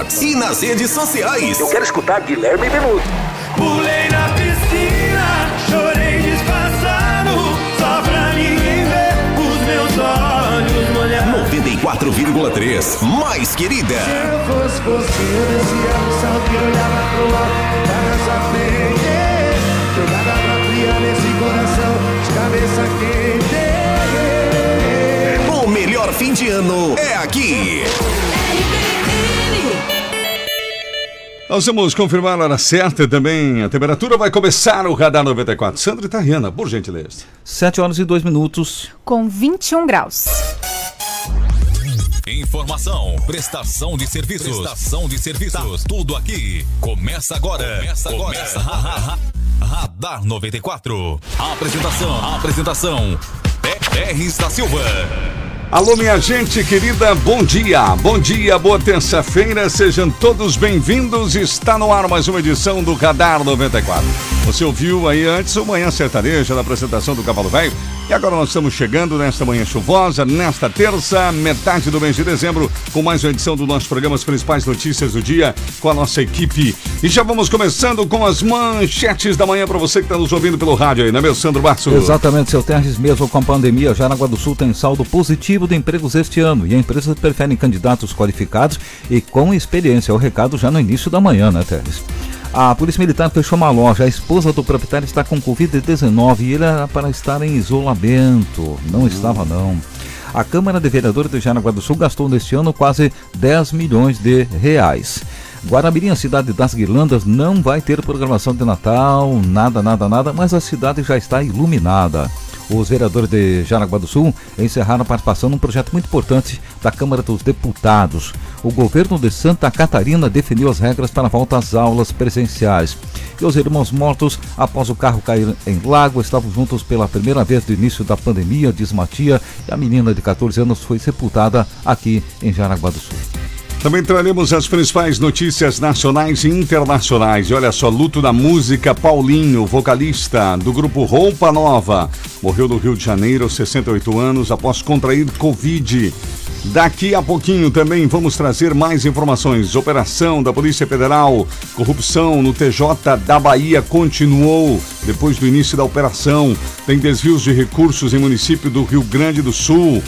Records e nas redes sociais. Eu quero escutar Guilherme Venuto. Pulei na piscina, chorei disfarçado, só pra ninguém ver os meus olhos molhados. 94,3. Mais querida. Se eu fosse você, eu descia no salto e olhava pro alto pra dançar frente. Jogada pra fria nesse coração, de cabeça quente. O melhor fim de ano é aqui. Nós vamos confirmar a hora certa também. A temperatura vai começar o Radar 94. Sandra Italiana, por gentileza. 7 horas e 2 minutos. Com 21 graus. Informação, prestação de serviços, prestação de serviços, tudo aqui. Começa agora. Começa agora. Começa ha, ha, ha. Radar 94. Apresentação, apresentação. Pérez da Silva. Alô, minha gente querida, bom dia, bom dia, boa terça-feira, sejam todos bem-vindos. Está no ar mais uma edição do Radar 94. Você ouviu aí antes o Manhã Sertaneja da apresentação do Cavalo Velho. E agora nós estamos chegando nesta manhã chuvosa, nesta terça, metade do mês de dezembro, com mais uma edição do nosso programa As Principais Notícias do Dia, com a nossa equipe. E já vamos começando com as manchetes da manhã para você que está nos ouvindo pelo rádio aí, né, meu Sandro Barço? Exatamente, seu Terres, mesmo com a pandemia, Jaraguá do Sul tem saldo positivo de empregos este ano e empresas preferem candidatos qualificados e com experiência. O recado já no início da manhã, né, Terres? A Polícia Militar fechou uma loja. A esposa do proprietário está com Covid-19 e ele era para estar em isolamento. Não estava, não. A Câmara de Vereadores de Jaraguá do Sul gastou neste ano quase 10 milhões de reais. Guaramirim, a cidade das guirlandas, não vai ter programação de Natal, nada, nada, nada, mas a cidade já está iluminada. Os vereadores de Jaraguá do Sul encerraram a participação num projeto muito importante da Câmara dos Deputados. O governo de Santa Catarina definiu as regras para a volta às aulas presenciais. E os irmãos mortos, após o carro cair em lago, estavam juntos pela primeira vez do início da pandemia, diz Matia, e a menina de 14 anos foi sepultada aqui em Jaraguá do Sul. Também traremos as principais notícias nacionais e internacionais. E olha só, luto da música Paulinho, vocalista do grupo Roupa Nova. Morreu no Rio de Janeiro aos 68 anos após contrair Covid. Daqui a pouquinho também vamos trazer mais informações. Operação da Polícia Federal, corrupção no TJ da Bahia continuou depois do início da operação. Tem desvios de recursos em município do Rio Grande do Sul.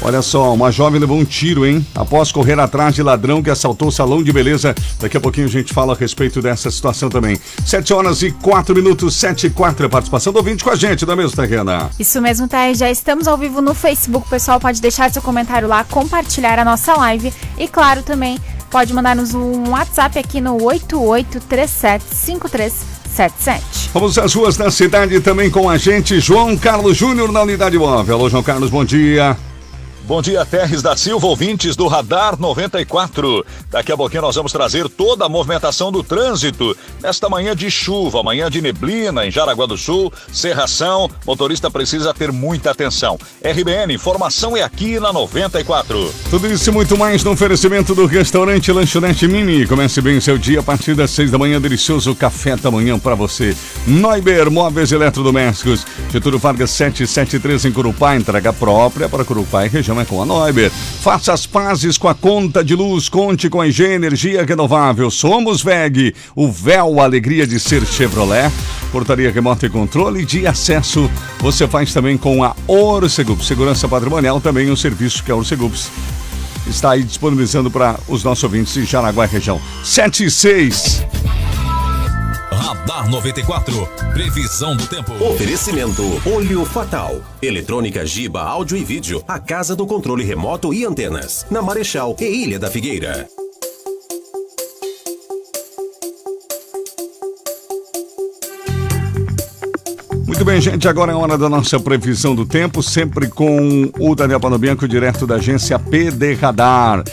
Olha só, uma jovem levou um tiro, hein? Após correr atrás de ladrão que assaltou o salão de beleza. Daqui a pouquinho a gente fala a respeito dessa situação também. 7 horas e 4 minutos, 7 e 4. A participação do ouvinte com a gente, não é mesmo, Terrena? Isso mesmo, tá? Já estamos ao vivo no Facebook. O pessoal pode deixar seu comentário lá, compartilhar a nossa live. E claro, também pode mandar-nos um WhatsApp aqui no 88375377. Vamos às ruas da cidade também com a gente, João Carlos Júnior na unidade móvel. Alô, João Carlos, bom dia. Bom dia, Terres da Silva, ouvintes do Radar 94. Daqui a pouquinho nós vamos trazer toda a movimentação do trânsito nesta manhã de chuva, manhã de neblina em Jaraguá do Sul, Serração. Motorista precisa ter muita atenção. RBN, informação é aqui na 94. Tudo isso e muito mais no oferecimento do restaurante Lanchonete Mini. Comece bem o seu dia a partir das 6 da manhã. Delicioso café da manhã para você. Neuber Móveis Eletrodomésticos. Getúlio Vargas 773 em Curupá. Entrega própria para Curupá e região é com a Neuber. Faça as pazes com a conta de luz, conte com a Engenho Energia Renovável. Somos VEG, o véu, alegria de ser Chevrolet. Portaria remota e controle de acesso. Você faz também com a Orcegups. Segurança patrimonial também um serviço que a Orcegups está aí disponibilizando para os nossos ouvintes em Jaraguá e região. 7 e 6. Radar 94. Previsão do tempo. Oferecimento Olho Fatal. Eletrônica Giba, áudio e vídeo. A casa do controle remoto e antenas. Na Marechal e Ilha da Figueira. Muito bem, gente. Agora é hora da nossa previsão do tempo, sempre com o Daniel Panobianco, direto da agência PD Radar.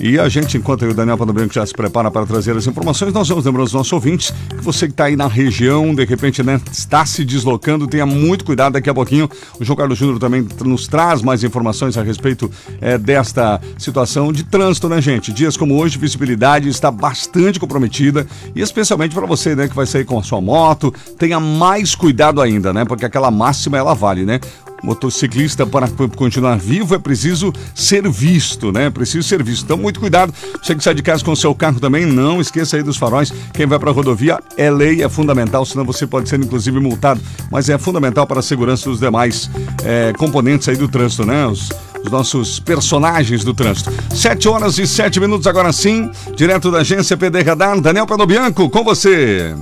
E a gente, enquanto o Daniel Panobianco já se prepara para trazer as informações, nós vamos lembrar aos nossos ouvintes que você que está aí na região, de repente, né, está se deslocando, tenha muito cuidado. Daqui a pouquinho o João Carlos Júnior também nos traz mais informações a respeito é, desta situação de trânsito, né, gente? Dias como hoje, visibilidade está bastante comprometida e especialmente para você, né, que vai sair com a sua moto, tenha mais cuidado ainda, né? Porque aquela máxima ela vale, né? Motociclista para continuar vivo é preciso ser visto, né? Preciso ser visto. Então, muito cuidado. Você que sai de casa com o seu carro também, não esqueça aí dos faróis. Quem vai para a rodovia é lei, é fundamental, senão você pode ser inclusive multado. Mas é fundamental para a segurança dos demais é, componentes aí do trânsito, né? Os, os nossos personagens do trânsito. Sete horas e sete minutos agora sim, direto da agência PD Radar, Daniel Panobianco, com você.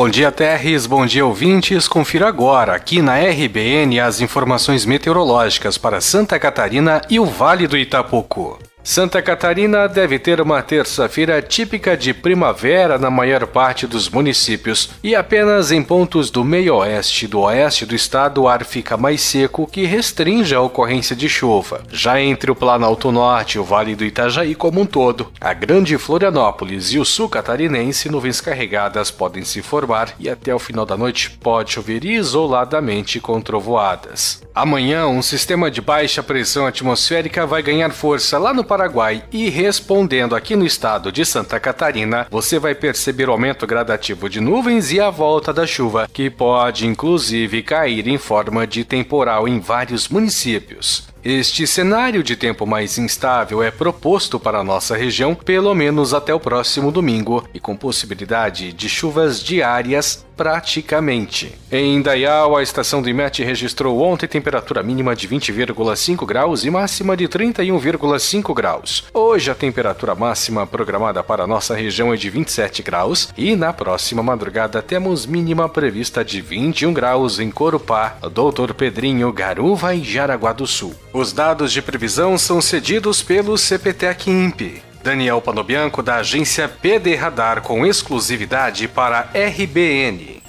Bom dia, Terres. Bom dia, ouvintes. Confira agora, aqui na RBN, as informações meteorológicas para Santa Catarina e o Vale do Itapocu. Santa Catarina deve ter uma terça-feira típica de primavera na maior parte dos municípios e apenas em pontos do meio-oeste e do oeste do estado o ar fica mais seco, que restringe a ocorrência de chuva. Já entre o Planalto Norte e o Vale do Itajaí como um todo, a Grande Florianópolis e o sul catarinense, nuvens carregadas podem se formar e até o final da noite pode chover isoladamente com trovoadas. Amanhã, um sistema de baixa pressão atmosférica vai ganhar força lá no Paraguai e respondendo aqui no estado de Santa Catarina, você vai perceber o aumento gradativo de nuvens e a volta da chuva, que pode inclusive cair em forma de temporal em vários municípios. Este cenário de tempo mais instável é proposto para a nossa região pelo menos até o próximo domingo e com possibilidade de chuvas diárias praticamente. Em Indaial, a estação do IMET registrou ontem temperatura mínima de 20,5 graus e máxima de 31,5 graus. Hoje a temperatura máxima programada para a nossa região é de 27 graus e na próxima madrugada temos mínima prevista de 21 graus em Corupá, Doutor Pedrinho, Garuva e Jaraguá do Sul. Os dados de previsão são cedidos pelo CPTEC INPE. Daniel Panobianco, da agência PD Radar, com exclusividade para RBN.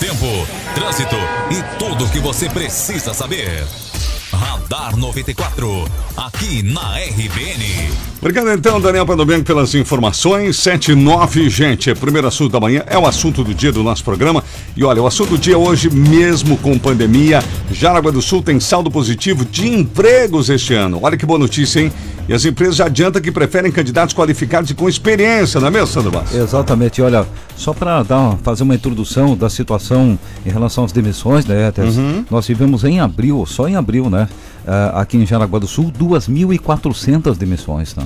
Tempo, trânsito e tudo o que você precisa saber. Radar 94, aqui na RBN. Obrigado então, Daniel Panobianco, pelas informações. 7 e 9, gente. É o primeiro assunto da manhã, é o assunto do dia do nosso programa. E olha, o assunto do dia hoje, mesmo com pandemia, Jaraguá do Sul tem saldo positivo de empregos este ano. Olha que boa notícia, hein? E as empresas já adiantam que preferem candidatos qualificados e com experiência, não é mesmo, Sandro Bastos? Exatamente. Olha, só para fazer uma introdução da situação em relação às demissões, né, Tess? Uhum. Nós tivemos em abril, só em abril, né? Uh, aqui em Jaraguá do Sul, 2.400 demissões, tá?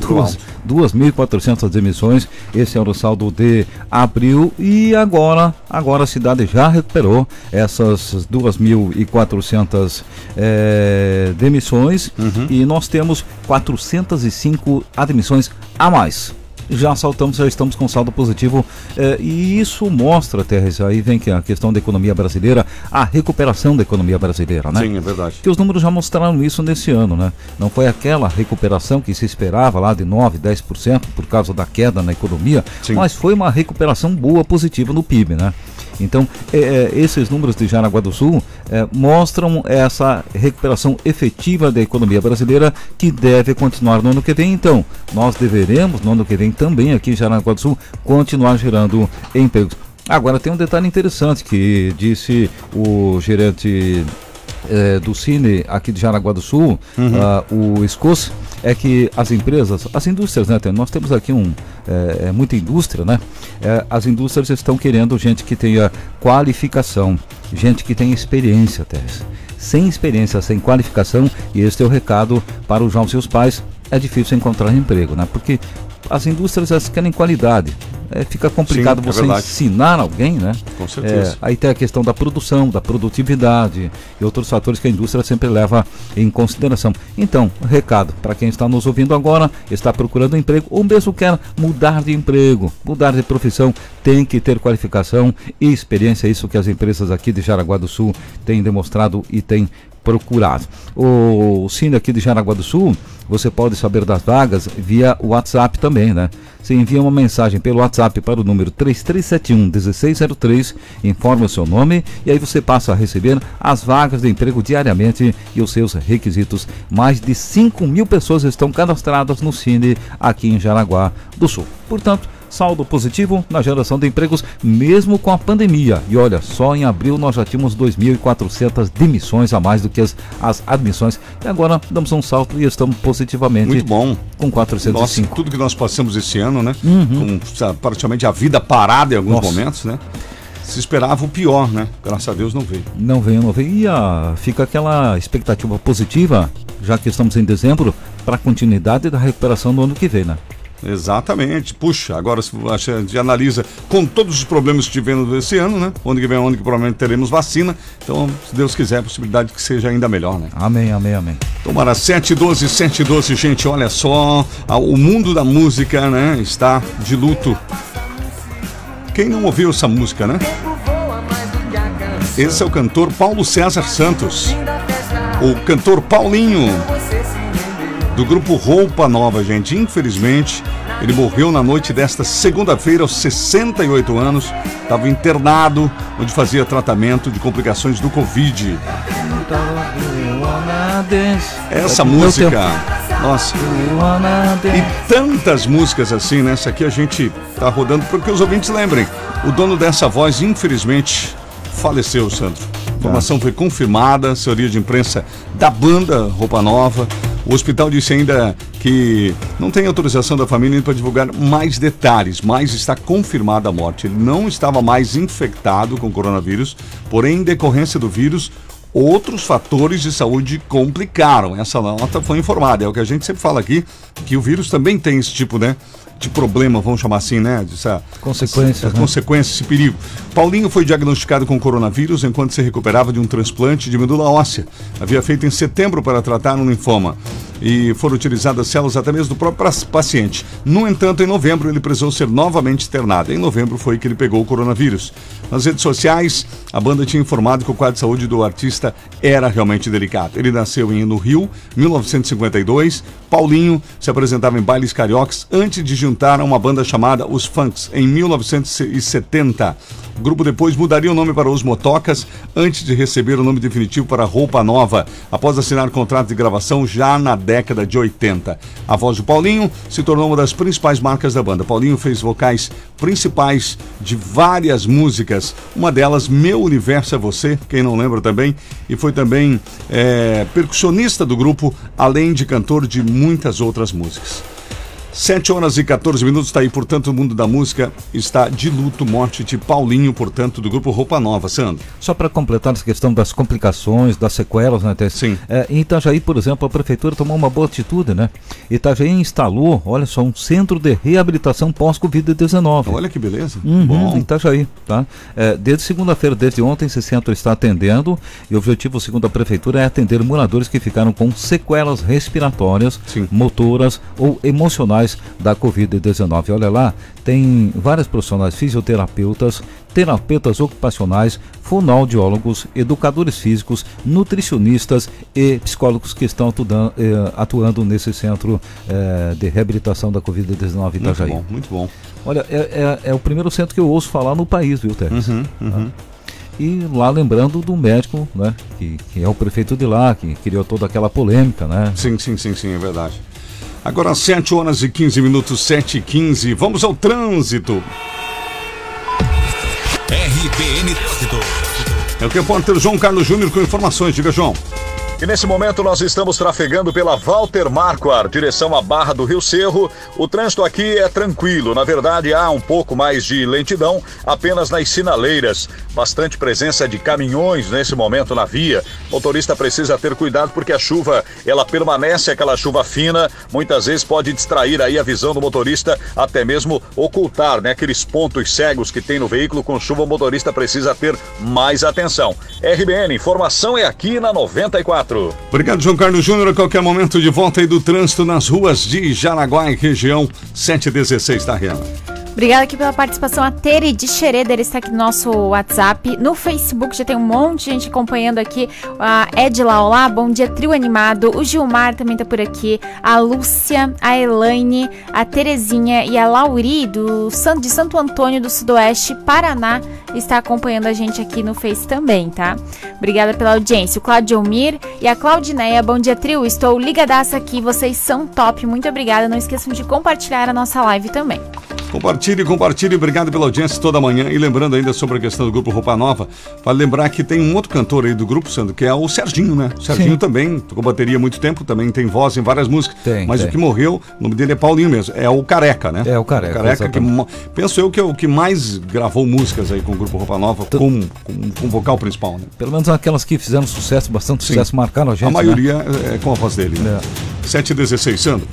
Duas- 2.400 demissões, esse era o saldo de abril e agora, agora a cidade já recuperou essas 2.400 demissões e nós temos 405 admissões a mais. Já saltamos, já estamos com saldo positivo eh, e isso mostra, Terres, aí vem que a questão da economia brasileira, a recuperação da economia brasileira, né? Sim, é verdade. que os números já mostraram isso nesse ano, né? Não foi aquela recuperação que se esperava lá de 9, 10% por causa da queda na economia, Sim. mas foi uma recuperação boa, positiva no PIB, né? Então, é, é, esses números de Jaraguá do Sul é, mostram essa recuperação efetiva da economia brasileira que deve continuar no ano que vem. Então, nós deveremos, no ano que vem, também aqui em Jaraguá do Sul, continuar gerando empregos. Agora, tem um detalhe interessante que disse o gerente eh, do Cine aqui de Jaraguá do Sul, ah, o Escos, é que as empresas, as indústrias, né? Nós temos aqui um, eh, é muita indústria, né? Eh, as indústrias estão querendo gente que tenha qualificação, gente que tenha experiência, Teres. Sem experiência, sem qualificação, e este é o recado para os jovens e os pais, é difícil encontrar emprego, né? Porque as indústrias elas querem qualidade. É, fica complicado Sim, é você ensinar alguém, né? Com certeza. É, aí tem a questão da produção, da produtividade e outros fatores que a indústria sempre leva em consideração. Então, recado para quem está nos ouvindo agora, está procurando emprego ou mesmo quer mudar de emprego, mudar de profissão, tem que ter qualificação e experiência, é isso que as empresas aqui de Jaraguá do Sul têm demonstrado e têm procurado. O Cine aqui de Jaraguá do Sul, você pode saber das vagas via WhatsApp também, né? Você envia uma mensagem pelo WhatsApp para o número 3371 1603, informa o seu nome e aí você passa a receber as vagas de emprego diariamente e os seus requisitos. Mais de 5 mil pessoas estão cadastradas no Cine aqui em Jaraguá do Sul. Portanto, saldo positivo na geração de empregos, mesmo com a pandemia. E olha, só em abril nós já tínhamos 2.400 demissões a mais do que as, as admissões. E agora damos um salto e estamos positivamente Muito bom. com Nossa, 405. tudo que nós passamos esse ano, né? Com sa- praticamente a vida parada em alguns Nossa. momentos, né? Se esperava o pior, né? Graças a Deus não veio. Não veio, não veio. E a, fica aquela expectativa positiva, já que estamos em dezembro, para a continuidade da recuperação no ano que vem, né? Exatamente. Puxa, agora se a gente analisa com todos os problemas que tivemos esse ano, né? Onde que vem onde que provavelmente teremos vacina. Então, se Deus quiser, a possibilidade que seja ainda melhor, né? Amém, amém, amém. Tomara 712, 712, gente, olha só, o mundo da música, né, está de luto. Quem não ouviu essa música, né? Esse é o cantor Paulo César Santos. O cantor Paulinho do grupo Roupa Nova, gente. Infelizmente, ele morreu na noite desta segunda-feira, aos 68 anos. Estava internado, onde fazia tratamento de complicações do Covid. Essa música, nossa. E tantas músicas assim, né? Essa aqui a gente tá rodando porque os ouvintes lembrem. O dono dessa voz, infelizmente, faleceu, Sandro. A informação foi confirmada, assessoria de imprensa da banda Roupa Nova. O hospital disse ainda que não tem autorização da família para divulgar mais detalhes, mas está confirmada a morte. Ele não estava mais infectado com coronavírus, porém, em decorrência do vírus, outros fatores de saúde complicaram. Essa nota foi informada. É o que a gente sempre fala aqui, que o vírus também tem esse tipo, né? De problema, vamos chamar assim, né? Dessa, consequência, essa, né? consequência, esse perigo. Paulinho foi diagnosticado com coronavírus enquanto se recuperava de um transplante de medula óssea. Havia feito em setembro para tratar um linfoma e foram utilizadas células até mesmo do próprio paciente. No entanto, em novembro ele precisou ser novamente internado. Em novembro foi que ele pegou o coronavírus. Nas redes sociais, a banda tinha informado que o quadro de saúde do artista era realmente delicado. Ele nasceu em no Rio, 1952. Paulinho se apresentava em bailes cariocas antes de juntar a uma banda chamada Os Funks em 1970. O grupo depois mudaria o nome para Os Motocas antes de receber o nome definitivo para Roupa Nova, após assinar contrato de gravação já na década de 80. A voz do Paulinho se tornou uma das principais marcas da banda. Paulinho fez vocais principais de várias músicas, uma delas Meu Universo é Você, quem não lembra também, e foi também é, percussionista do grupo, além de cantor de muitas outras músicas. 7 horas e 14 minutos, está aí, portanto, o mundo da música está de luto, morte de Paulinho, portanto, do grupo Roupa Nova, Sandro. Só para completar essa questão das complicações, das sequelas, né, Tess? Sim. É, em Itajaí, por exemplo, a prefeitura tomou uma boa atitude, né? Itajaí instalou, olha só, um centro de reabilitação pós-Covid-19. Olha que beleza. Uhum, Bom. Em Itajaí, tá? É, desde segunda-feira, desde ontem, esse centro está atendendo e o objetivo, segundo a prefeitura, é atender moradores que ficaram com sequelas respiratórias, Sim. motoras ou emocionais da Covid-19. Olha lá, tem vários profissionais fisioterapeutas, terapeutas ocupacionais, fonoaudiólogos, educadores físicos, nutricionistas e psicólogos que estão atuando, eh, atuando nesse centro eh, de reabilitação da Covid-19 Itajaí. Muito bom, muito bom. Olha, é, é, é, o primeiro centro que eu ouço falar no país, viu, Teres? Uhum, uhum. E lá lembrando do médico, né? Que, que é o prefeito de lá, que criou toda aquela polêmica, né? Sim, sim, sim, sim, é verdade. Agora 7 horas e 15 minutos, 7 e 15. Vamos ao trânsito. RBN Trânsito. É o repórter João Carlos Júnior com informações. Diga, João. E nesse momento nós estamos trafegando pela Walter Marquardt, direção à Barra do Rio Cerro. O trânsito aqui é tranquilo, na verdade há um pouco mais de lentidão apenas nas sinaleiras. Bastante presença de caminhões nesse momento na via. O motorista precisa ter cuidado porque a chuva, ela permanece aquela chuva fina, muitas vezes pode distrair aí a visão do motorista, até mesmo ocultar, né, aqueles pontos cegos que tem no veículo com chuva, o motorista precisa ter mais atenção. RBN, informação é aqui na 94. Obrigado, João Carlos Júnior. A qualquer momento de volta aí do trânsito nas ruas de Jaraguá e região 716, tá, Rihanna? Obrigada aqui pela participação. A Tere de Xereder está aqui no nosso WhatsApp. No Facebook já tem um monte de gente acompanhando aqui. A Edila, olá, bom dia, trio animado. O Gilmar também está por aqui. A Lúcia, a Elaine, a Terezinha e a Lauri do, de Santo Antônio do Sudoeste, Paraná, está acompanhando a gente aqui no Face também, tá? Obrigada pela audiência. O Claudio Mir e a Claudineia, bom dia, trio. Estou ligadaça aqui, vocês são top. Muito obrigada. Não esqueçam de compartilhar a nossa live também. Compartilhe, compartilhe, obrigado pela audiência toda manhã. E lembrando ainda sobre a questão do grupo Roupa Nova, vale lembrar que tem um outro cantor aí do grupo, Sandro, que é o Serginho, né? O Serginho Sim. também tocou bateria há muito tempo, também tem voz em várias músicas. Tem, mas tem. o que morreu, o nome dele é Paulinho mesmo, é o Careca, né? É, o Careca, Careca, que exatamente. penso eu que é o que mais gravou músicas aí com o grupo Roupa Nova, com, com, com vocal principal, né? Pelo menos aquelas que fizeram sucesso, bastante Sim. sucesso, marcaram a gente. a né? maioria é com a voz dele, né? É. 7 16, Sandro.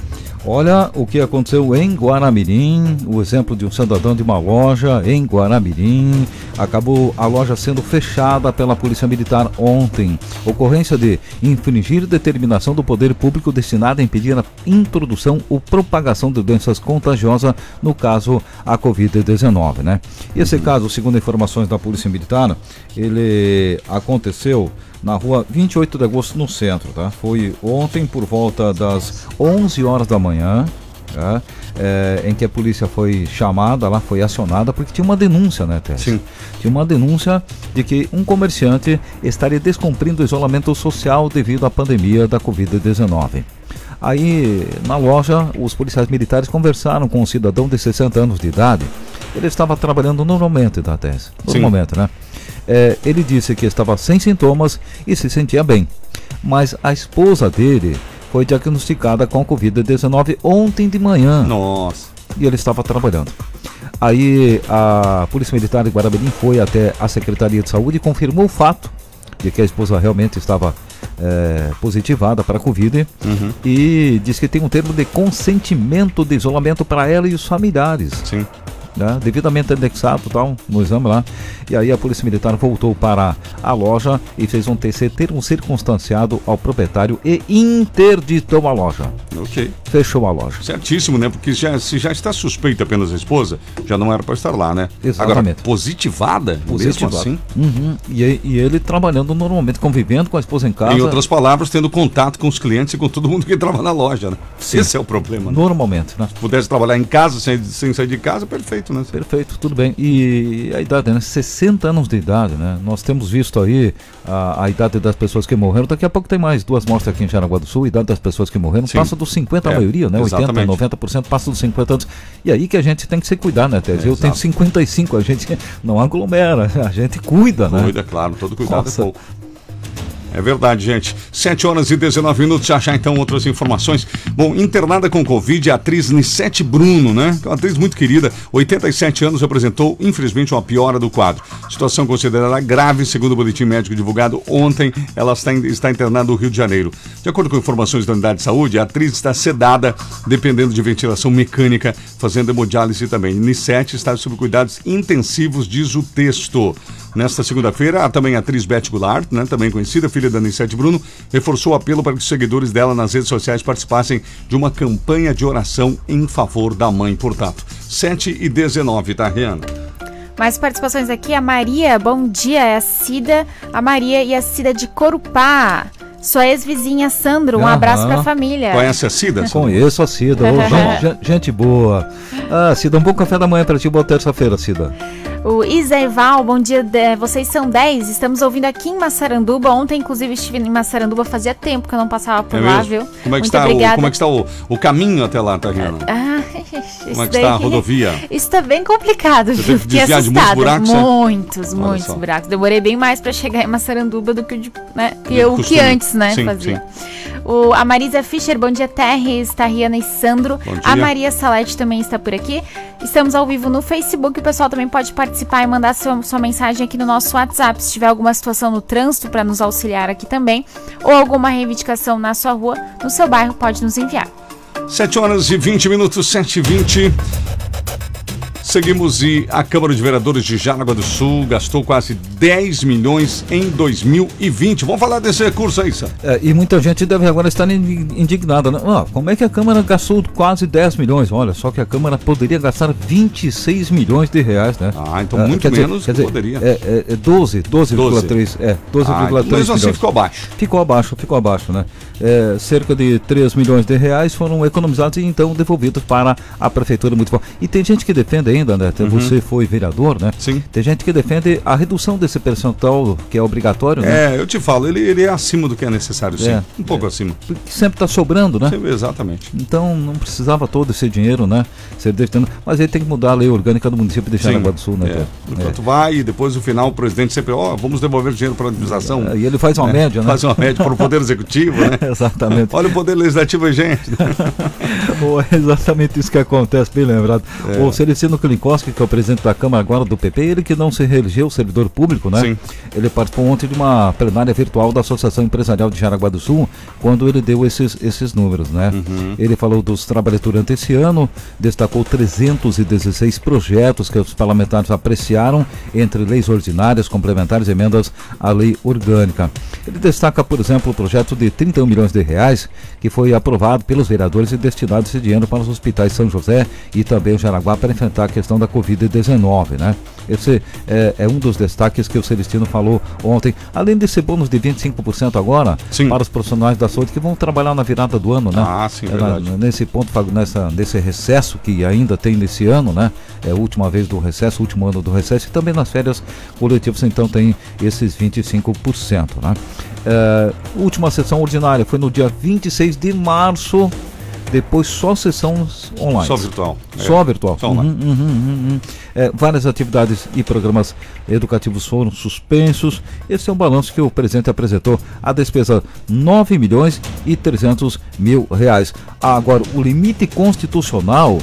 Olha o que aconteceu em Guaramirim, o exemplo de um cidadão de uma loja em Guaramirim. Acabou a loja sendo fechada pela Polícia Militar ontem. Ocorrência de infringir determinação do poder público destinada a impedir a introdução ou propagação de doenças contagiosas, no caso a Covid-19, né? E esse caso, segundo informações da Polícia Militar, ele aconteceu na rua 28 de agosto, no centro, tá? Foi ontem por volta das 11 horas da manhã, tá? É, em que a polícia foi chamada lá, foi acionada, porque tinha uma denúncia, né, Tess? Sim. Tinha uma denúncia de que um comerciante estaria descumprindo o isolamento social devido à pandemia da Covid-19. Aí, na loja, os policiais militares conversaram com um cidadão de 60 anos de idade. Ele estava trabalhando normalmente, tá, Tess? Sim. Normalmente, né? É, ele disse que estava sem sintomas e se sentia bem. Mas a esposa dele foi diagnosticada com Covid-19 ontem de manhã Nossa. e ele estava trabalhando. Aí a Polícia Militar de Guaramirim foi até a Secretaria de Saúde e confirmou o fato de que a esposa realmente estava eh, positivada para a Covid e diz que tem um termo de consentimento de isolamento para ela e os familiares Sim. Né, devidamente anexado tal, no exame lá. E aí a Polícia Militar voltou para a loja e fez um TC termo circunstanciado ao proprietário e interditou a loja. Ok. Fechou a loja. Certíssimo, né? Porque já, se já está suspeita apenas a esposa, já não era para estar lá, né? Exatamente. Agora, positivada, Positivado. mesmo assim. Uhum. E, e ele trabalhando normalmente, convivendo com a esposa em casa. Em outras palavras, tendo contato com os clientes e com todo mundo que trabalha na loja, né? Sim. Esse é o problema. Né? Normalmente, né? Se pudesse trabalhar em casa sem, sem sair de casa, perfeito, né? Perfeito, tudo bem. E a idade, né? 60 anos de idade, né? Nós temos visto aí a, a idade das pessoas que morreram. Daqui a pouco tem mais duas mortes aqui em Jaraguá do Sul. A idade das pessoas que morreram Sim. passa dos 50 a É, maioria, né? 80, exatamente. 90% passa dos 50 anos. E aí que a gente tem que se cuidar, né, Tese? É, Eu tenho exato. 55, a gente não aglomera, a gente cuida, né? Cuida, claro, todo cuidado Nossa. é pouco. É verdade, gente. 7 horas e 19 minutos. Já já então outras informações. Bom, internada com Covid, a atriz Nissete Bruno, né? Uma atriz muito querida, 87 anos, apresentou, infelizmente, uma piora do quadro. Situação considerada grave, segundo o boletim médico divulgado ontem. Ela está, está internada no Rio de Janeiro. De acordo com informações da unidade de saúde, a atriz está sedada, dependendo de ventilação mecânica, fazendo hemodiálise também. Nissete está sob cuidados intensivos, diz o texto. Nesta segunda-feira, a também atriz Beth Goulart, né, também conhecida, filha da Anissete Bruno, reforçou o apelo para que os seguidores dela nas redes sociais participassem de uma campanha de oração em favor da mãe, portanto. 7 e 19, tá, Rihanna? Mais participações aqui, a Maria, bom dia, é a Cida, a Maria e a Cida de Corupá. Sua ex-vizinha Sandro, um Aham. abraço pra família. Conhece a Cida? Conheço a Cida, ô, gente, gente- boa. Ah, Cida, um bom café da manhã pra ti, boa terça-feira, Cida. O Isaival, bom dia, vocês são 10, estamos ouvindo aqui em Massaranduba. Ontem, inclusive, estive em Massaranduba, fazia tempo que eu não passava por É lá, viu? Como é que Muito está, o, obrigada. como é que está o, o caminho até lá, tá, Rihanna? Ah, Como é que está a rodovia? Isso tá bem complicado, Você viu? Fiquei desviar de assustada. muitos buracos, né? Muitos, Olha muitos buracos. Demorei bem mais pra chegar em Massaranduba do que, o né, eu, costume. que antes, né, Sim, fazia. O, a Marisa Fischer, bom dia, Terres, Tariana e Sandro. Bom dia. A Maria Salete também está por aqui. Estamos ao vivo no Facebook. O pessoal também pode participar e mandar sua, sua mensagem aqui no nosso WhatsApp. Se tiver alguma situação no trânsito para nos auxiliar aqui também, ou alguma reivindicação na sua rua, no seu bairro, pode nos enviar. 7 horas e 20 minutos, 7 e 20. Seguimos e a Câmara de Vereadores de Jaraguá do Sul gastou quase 10 milhões em 2020. Vamos falar desse recurso aí, Sam. É, e muita gente deve agora estar indi- indignada, né? Ah, como é que a Câmara gastou quase 10 milhões? Olha, só que a Câmara poderia gastar 26 milhões de reais, né? Ah, então É, muito dizer- menos quer dizer, poderia. É, é, é 12, 12,3. É, 12,3 Ah, mesmo assim milhões. ficou abaixo. Ficou abaixo, ficou abaixo, né? É, cerca de 3 milhões de reais foram economizados e então devolvidos para a Prefeitura Municipal. E tem gente que defende ainda ainda, né? Até Você foi vereador, né? Sim. Tem gente que defende a redução desse percentual que é obrigatório, né? É, eu te falo, ele, ele é acima do que é necessário, sim. É, um pouco acima. Porque sempre está sobrando, né? Sim, exatamente. Então não precisava todo esse dinheiro, né? Ser destinado. Mas ele tem que mudar a lei orgânica do município de Jaraguá do Sul, né? É. Enquanto vai, e depois no final o presidente sempre, ó, vamos devolver dinheiro para a administração. É, E ele faz uma É, média, né? Faz uma média para o Poder Executivo, né? Exatamente. Olha o Poder Legislativo gente. É exatamente isso que acontece, bem lembrado. É. O Celestino Klinkowski, que é o presidente da Câmara agora do PP, ele que não se reelegeu servidor público, né? Sim. Ele participou ontem de uma plenária virtual da Associação Empresarial de Jaraguá do Sul, quando ele deu esses, esses números, né? Uhum. Ele falou dos trabalhos durante esse ano, destacou 316 projetos que os parlamentares apreciaram, entre leis ordinárias, complementares e emendas à lei orgânica. Ele destaca, por exemplo, o projeto de 31 milhões de reais que foi aprovado pelos vereadores e destinado esse dinheiro para os hospitais São José e também Jaraguá para enfrentar a questão da Covid-19, né? Esse é, é um dos destaques que o Celestino falou ontem. Além desse bônus de 25% agora Sim. para os profissionais da saúde que vão trabalhar na virada do ano, né? Ah, sim, É, verdade. na- nesse ponto, nessa, nesse recesso que ainda tem nesse ano, né? É a última vez do recesso, último ano do recesso, e também nas férias coletivas, então tem esses 25%, né? É, última sessão ordinária foi no dia 26 de março, depois só sessões online. Só virtual. Só É. virtual. Só online. Uhum, uhum, uhum, uhum. É, várias atividades e programas educativos foram suspensos. Esse é um balanço que o presidente apresentou. A despesa 9 milhões e 300 mil reais. Agora, o limite constitucional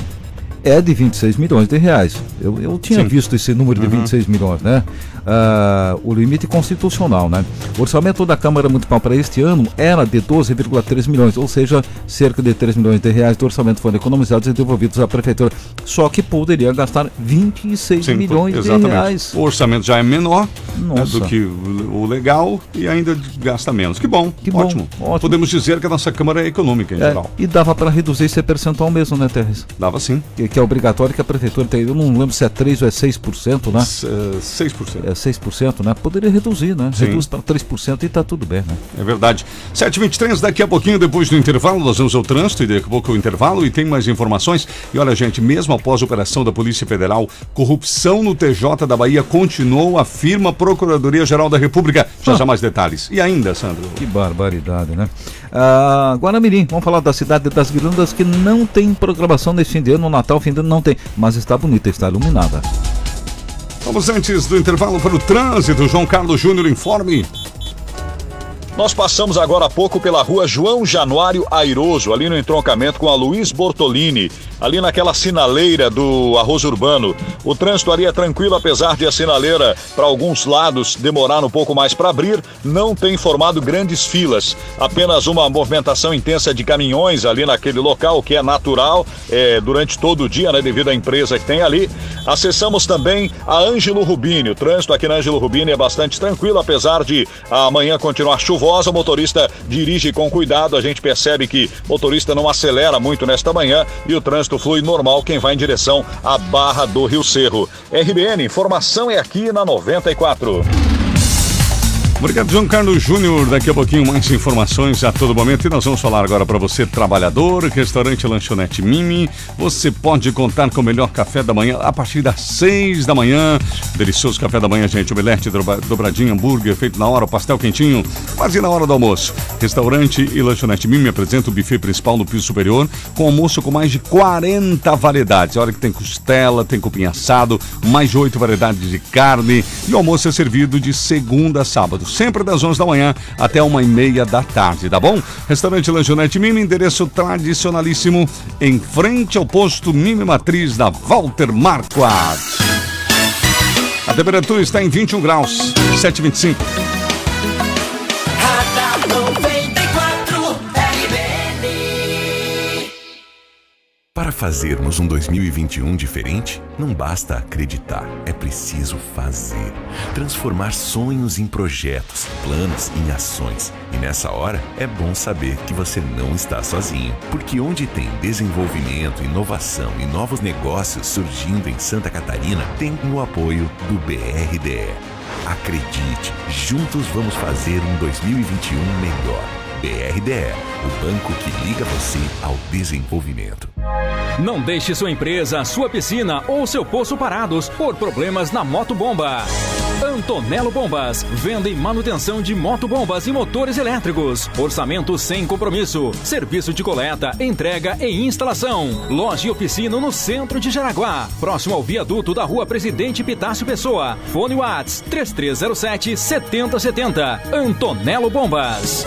é de 26 milhões de reais. Eu, eu tinha Sim. visto esse número de 26 milhões, né? Ah, o limite constitucional, né? O orçamento da Câmara Municipal para este ano era de 12,3 milhões, ou seja, cerca de 3 milhões de reais do orçamento foram economizados e devolvidos à prefeitura. Só que poderia gastar 26 Sim, milhões de exatamente. reais. O orçamento já é menor né, do que o, legal e ainda gasta menos. Que bom, Que bom, ótimo. ótimo. Podemos dizer que a nossa Câmara é econômica em É, geral. e dava para reduzir esse percentual mesmo, né, Terres? Dava sim. Que, que é obrigatório que a prefeitura tem. Eu não lembro se é 3 ou é 6%, né? S- eh, 6%. É 6%, né? Poderia reduzir, né? Sim. Reduz para 3% e tá tudo bem, né? É verdade. 7h23, daqui a pouquinho, depois do intervalo, nós vamos ao trânsito e daqui a pouco o intervalo e tem mais informações. E olha, gente, mesmo após a operação da Polícia Federal, corrupção no TJ da Bahia continuou, afirma a Procuradoria-Geral da República. Já Ah. já mais detalhes. E ainda, Sandro? Que barbaridade, né? Ah, Guaramirim, vamos falar da cidade das Guirandas que não tem programação nesse fim de ano, no Natal, fim de ano não tem, mas está bonita, está iluminada. Vamos antes do intervalo para o trânsito. João Carlos Júnior informe. Nós passamos agora há pouco pela rua João Januário Airoso, ali no entroncamento com a Luiz Bortolini, ali naquela sinaleira do arroz urbano. O trânsito ali é tranquilo, apesar de a sinaleira, para alguns lados, demorar um pouco mais para abrir, não tem formado grandes filas. Apenas uma movimentação intensa de caminhões ali naquele local, que é natural é, durante todo o dia, né, devido à empresa que tem ali. Acessamos também a Ângelo Rubini. O trânsito aqui na Ângelo Rubini é bastante tranquilo, apesar de amanhã continuar chuvosa. O motorista dirige com cuidado. A gente percebe que o motorista não acelera muito nesta manhã e o trânsito flui normal quem vai em direção à Barra do Rio Cerro. RBN, informação é aqui na 94. Obrigado, João Carlos Júnior. Daqui a pouquinho mais informações a todo momento. E nós vamos falar agora para você, trabalhador, restaurante Lanchonete Mimi. Você pode contar com o melhor café da manhã a partir das 6 da manhã. Delicioso café da manhã, gente. Omelete, dobra- dobradinho, hambúrguer feito na hora, pastel quentinho, quase na hora do almoço. Restaurante e Lanchonete Mimi apresenta o buffet principal no piso superior, com almoço com mais de 40 variedades. Olha que tem costela, tem cupim assado, mais de 8 variedades de carne. E o almoço é servido de segunda a sábado, sempre das 11 da manhã até uma e meia da tarde, tá bom? Restaurante Lanchonete Mimi, endereço tradicionalíssimo, em frente ao posto Mimi Matriz da Walter Marquardt. A temperatura está em 21 graus, 7,25. Para fazermos um 2021 diferente, não basta acreditar, é preciso fazer. Transformar sonhos em projetos, planos em ações. E nessa hora é bom saber que você não está sozinho, porque onde tem desenvolvimento, inovação e novos negócios surgindo em Santa Catarina, tem o apoio do BRDE. Acredite, juntos vamos fazer um 2021 melhor. BRDE, o banco que liga você ao desenvolvimento. Não deixe sua empresa, sua piscina ou seu poço parados por problemas na motobomba. Antonello Bombas, venda e manutenção de motobombas e motores elétricos. Orçamento sem compromisso. Serviço de coleta, entrega e instalação. Loja e oficina no centro de Jaraguá. Próximo ao viaduto da rua Presidente Pitácio Pessoa. Fone Whats 3307 7070. Antonello Bombas.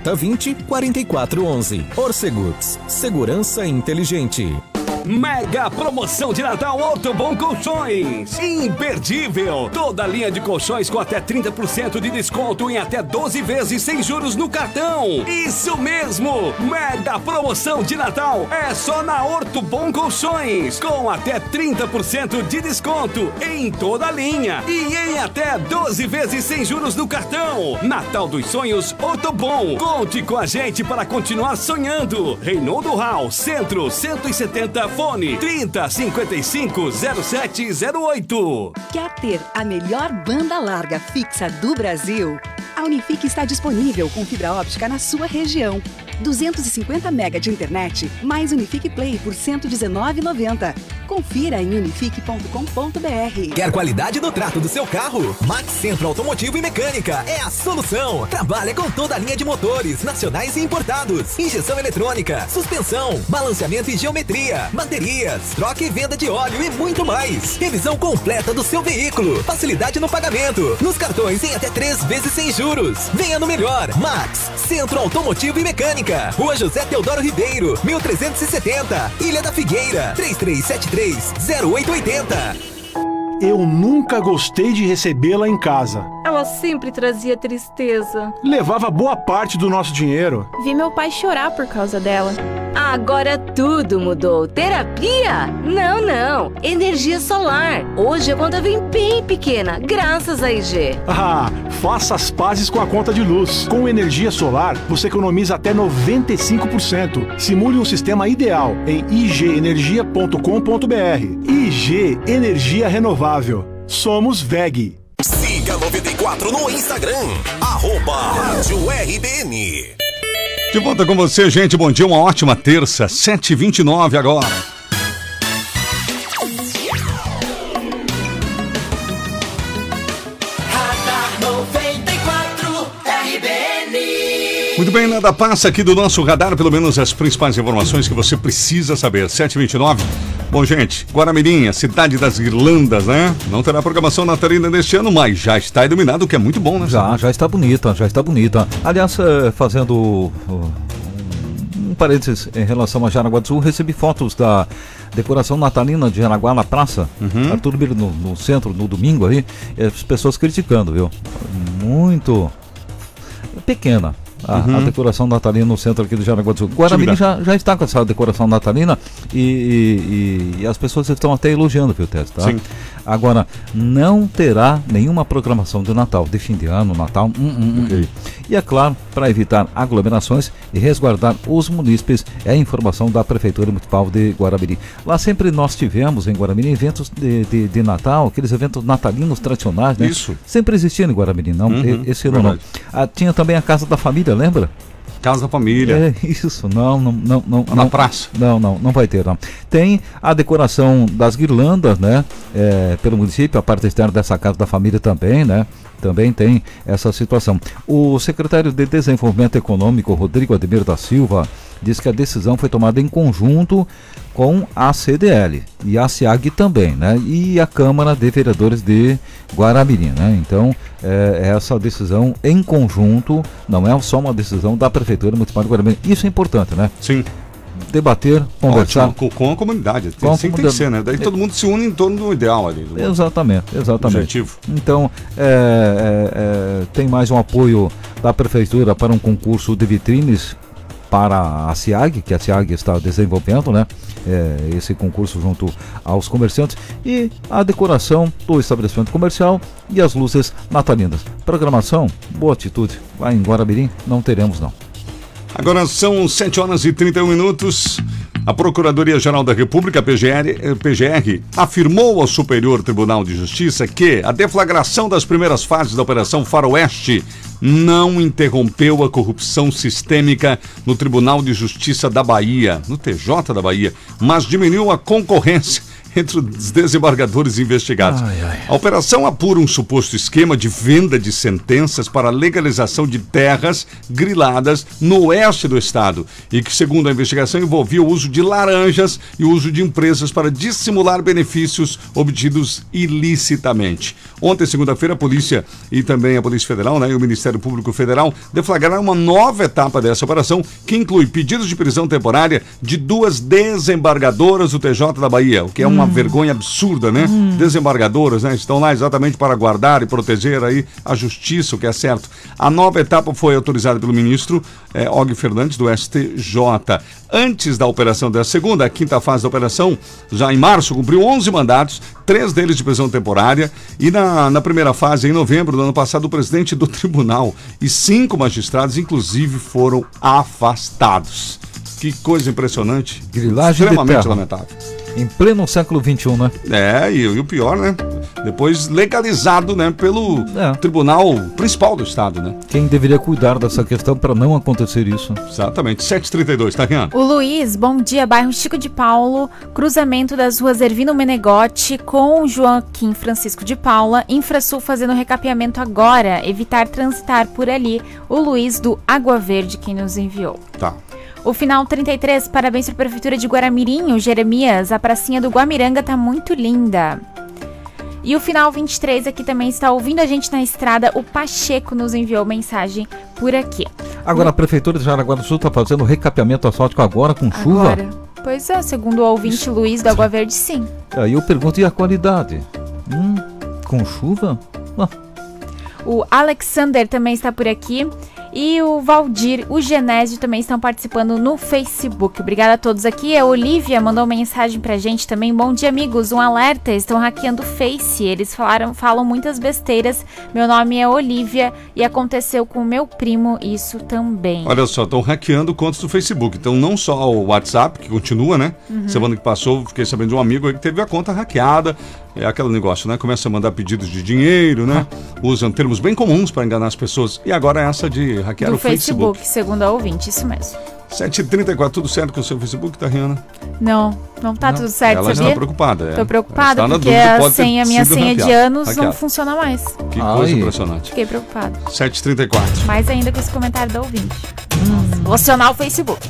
20 44 11. Orcegups. Segurança inteligente. Mega promoção de Natal Auto Bom Colchões. Imperdível. Toda linha de colchões com até 30% de desconto em até 12 vezes sem juros no cartão. Isso mesmo. Mega promoção de Natal é só na Horto Bom Colchões. Com até 30% de desconto em toda a linha. E em até 12 vezes sem juros no cartão. Natal dos Sonhos Horto Bom. Conte com a gente para continuar sonhando. Reinaldo Hall, Centro 170 Fone 30 55 0708. Quer ter a melhor banda larga fixa do Brasil? A Unifique está disponível com fibra óptica na sua região. 250 mega de internet, mais Unifique Play por R$ 119,90. Confira em unifique.com.br. Quer qualidade no trato do seu carro? Max Centro Automotivo e Mecânica é a solução. Trabalha com toda a linha de motores, nacionais e importados, injeção eletrônica, suspensão, balanceamento e geometria, baterias, troca e venda de óleo e muito mais. Revisão completa do seu veículo, facilidade no pagamento, nos cartões em até três vezes sem juros. Venha no melhor, Max Centro Automotivo e Mecânica, Rua José Teodoro Ribeiro, 1370, Ilha da Figueira, 3373 0880. Eu nunca gostei de recebê-la em casa. Ela sempre trazia tristeza. Levava boa parte do nosso dinheiro. Vi meu pai chorar por causa dela. Agora tudo mudou. Terapia? Não, não. Energia solar. Hoje a conta vem bem pequena, graças a IG. Ah, faça as pazes com a conta de luz. Com energia solar, você economiza até 95%. Simule um sistema ideal em igenergia.com.br. IG Energia Renovável. Somos VEG. Siga 94 no Instagram. Arroba Rádio RBN. De volta com você, gente. Bom dia, uma ótima terça, 7h29 agora. Muito bem, nada passa aqui do nosso radar, pelo menos as principais informações que você precisa saber. 729. Bom, gente, Guaramirim, cidade das Irlandas, né? Não terá programação natalina neste ano, mas já está iluminado, o que é muito bom, né? Já, já está bonita, já está bonita. Aliás, eh, fazendo uh, um parênteses em relação a Jaraguá do Sul, recebi fotos da decoração natalina de Jaraguá na praça, Uhum. Arthur Biro no, no centro, no domingo aí, e as pessoas criticando, viu? Muito pequena. A, Uhum. a decoração natalina no centro aqui do Jaraguá do Sul. Guaramirim já, já está com essa decoração natalina e, e- e- e as pessoas estão até elogiando, viu, Tess, tá? Sim. Agora, não terá nenhuma programação de Natal, de fim de ano, Natal. hum, hum, hum. E é claro, para evitar aglomerações e resguardar os munícipes, é a informação da Prefeitura Municipal de Guaramirim. Lá sempre nós tivemos em Guaramirim eventos de, de, de Natal, aqueles eventos natalinos tradicionais, né? Isso. Sempre existiam em Guaramirim, não? Uhum, Esse ano não. Ah, tinha também a Casa da Família, lembra? Casa da Família. É isso, não, não, não, não. Na não, praça. Não, não, não vai ter, não. Tem a decoração das guirlandas, né? é, pelo município, a parte externa dessa casa da família também, né? Também tem essa situação. O secretário de Desenvolvimento Econômico, Rodrigo Ademir da Silva, diz que a decisão foi tomada em conjunto com a CDL e a SEAG também, né? E a Câmara de Vereadores de Guaramirim, né? Então, é, essa decisão em conjunto não é só uma decisão da Prefeitura Municipal de Guaramirim. Isso é importante, né? Sim. Debater, conversar. Ótimo, com, a comunidade. Tem, Com a assim tem que comunidade. ser, né? Daí todo mundo se une em torno do ideal ali. do- Exatamente, exatamente. Objetivo. Então, é, é, é, tem mais um apoio da Prefeitura para um concurso de vitrines para a SIAG, que a SIAG está desenvolvendo, né? É, esse concurso junto aos comerciantes e a decoração do estabelecimento comercial e as luzes natalinas. Programação, boa atitude. Lá em Guaramirim não teremos não. Agora são 7 horas e 31 minutos. A Procuradoria-Geral da República, PGR, eh, PGR, afirmou ao Superior Tribunal de Justiça que a deflagração das primeiras fases da Operação Faroeste não interrompeu a corrupção sistêmica no Tribunal de Justiça da Bahia, no TJ da Bahia, mas diminuiu a concorrência entre os desembargadores investigados. A operação apura um suposto esquema de venda de sentenças para legalização de terras griladas no oeste do estado e que, segundo a investigação, envolvia o uso de laranjas e o uso de empresas para dissimular benefícios obtidos ilicitamente. Ontem, segunda-feira, a polícia e também a Polícia Federal né, e o Ministério Público Federal deflagraram uma nova etapa dessa operação que inclui pedidos de prisão temporária de duas desembargadoras do TJ da Bahia, o que é uma vergonha absurda, né? Desembargadoras, né? Estão lá exatamente para guardar e proteger aí a justiça, o que é certo. A nova etapa foi autorizada pelo ministro eh, Og Fernandes, do STJ. Antes da operação da segunda, a quinta fase da operação, já em março, cumpriu 11 mandatos, três deles de prisão temporária. E na, na primeira fase, em novembro do ano passado, o presidente do tribunal e cinco magistrados, inclusive, foram afastados. Que coisa impressionante. Grilagem de Extremamente terra. lamentável. Em pleno século XXI, né? É, e, e o pior, né? Depois legalizado, né, pelo Tribunal Principal do Estado, né? Quem deveria cuidar dessa questão para não acontecer isso? Exatamente. 732, tá, Rian? O Luiz, bom dia, bairro Chico de Paulo, cruzamento das ruas Ervino Menegote com Joaquim Francisco de Paula, Infrasul fazendo recapeamento agora, evitar transitar por ali. O Luiz do Água Verde, quem nos enviou. Tá. O final 33, parabéns para a Prefeitura de Guaramirim, o Jeremias. A pracinha do Guamiranga tá muito linda. E o final 23 aqui também está ouvindo a gente na estrada. O Pacheco nos enviou mensagem por aqui. Agora a Prefeitura de Jaraguá do Sul está fazendo recapeamento asfáltico agora com chuva? Agora. Pois é, segundo o ouvinte Luiz do Água Verde, sim. Aí eu pergunto, e a qualidade? Hum, com chuva? Ah, O Alexander também está por aqui. E o Valdir, o Genésio também estão participando no Facebook. Obrigada a todos aqui. A Olivia mandou mensagem pra gente também. Bom dia, amigos. Um alerta: estão hackeando o Face. Eles falaram, falam muitas besteiras. Meu nome é Olivia e aconteceu com o meu primo isso também. Olha só, estão hackeando contas do Facebook. Então, não só o WhatsApp, que continua, né? Uhum. Semana que passou, fiquei sabendo de um amigo aí que teve a conta hackeada. É aquele negócio, né? Começa a mandar pedidos de dinheiro, né? Usam termos bem comuns para enganar as pessoas. E agora essa de hackear Do o Facebook. Facebook, segundo a ouvinte, isso mesmo. 7h34, tudo certo com o seu Facebook, tá, Rihanna? Não, não tá tudo certo, Ela sabia? está preocupada. é. Tô preocupada na porque dúvida, a senha, minha senha de anos não funciona mais. Que coisa Ai. impressionante. Fiquei preocupada. 7h34. Mais ainda com esse comentário da ouvinte. Hum. Nossa, Vou acionar o Facebook.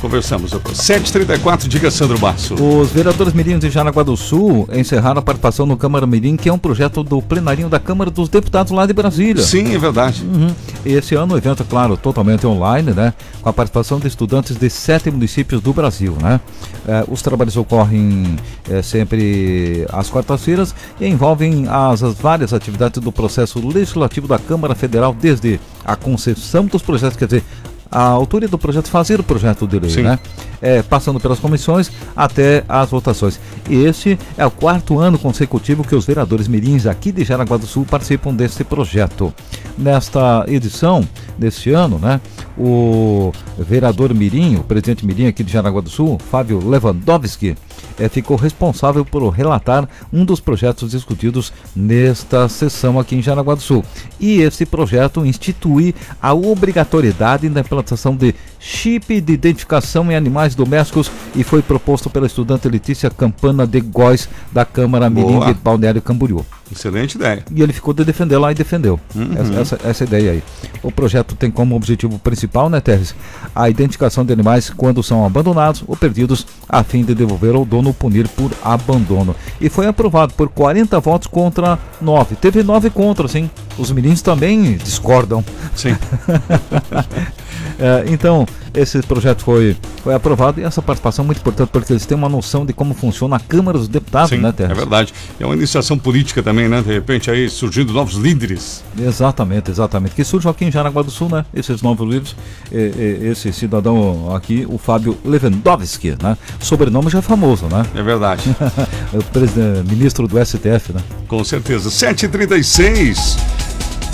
Conversamos depois. 7h34, diga Sandro Basso. Os vereadores mirins de Jaraguá do Sul encerraram a participação no Câmara Mirim, que é um projeto do plenarinho da Câmara dos Deputados lá de Brasília. Sim, é verdade. Uhum. Esse ano o evento, é claro, totalmente online, né? Com a participação de estudantes de sete municípios do Brasil, né? Eh, os trabalhos ocorrem eh, sempre às quartas-feiras e envolvem as, as várias atividades do processo legislativo da Câmara Federal, desde a concessão dos projetos, quer dizer, a autoria do projeto, fazer o projeto de lei, Sim. né? É, passando pelas comissões até as votações. E este é o quarto ano consecutivo que os vereadores mirins aqui de Jaraguá do Sul participam deste projeto. Nesta edição deste ano, né, o vereador mirim, o presidente mirim aqui de Jaraguá do Sul, Fábio Lewandowski, eh, ficou responsável por relatar um dos projetos discutidos nesta sessão aqui em Jaraguá do Sul. E esse projeto institui a obrigatoriedade da implantação de chip de identificação em animais domésticos e foi proposto pela estudante Letícia Campana de Góis, da Câmara Mirim Boa. de Balneário Camboriú. Excelente ideia. E ele ficou de defender lá e defendeu Uhum. essa, essa, essa ideia aí. O projeto tem como objetivo principal, né, Teres, a identificação de animais quando são abandonados ou perdidos, a fim de devolver ao dono ou punir por abandono. E foi aprovado por 40 votos contra 9. Teve 9 contra, sim. Os meninos também discordam. Sim. É, então, esse projeto foi, foi aprovado e essa participação é muito importante porque eles têm uma noção de como funciona a Câmara dos Deputados, Sim, né, é Terres? verdade. É uma iniciação política também, né? De repente aí surgindo novos líderes. Exatamente, exatamente. Que surge aqui em Jaraguá do Sul, né? Esses novos e, esse cidadão aqui, o Fábio Lewandowski, né? Sobrenome já é famoso, né? É verdade. o presidente, ministro do STF, né? Com certeza. 7h36.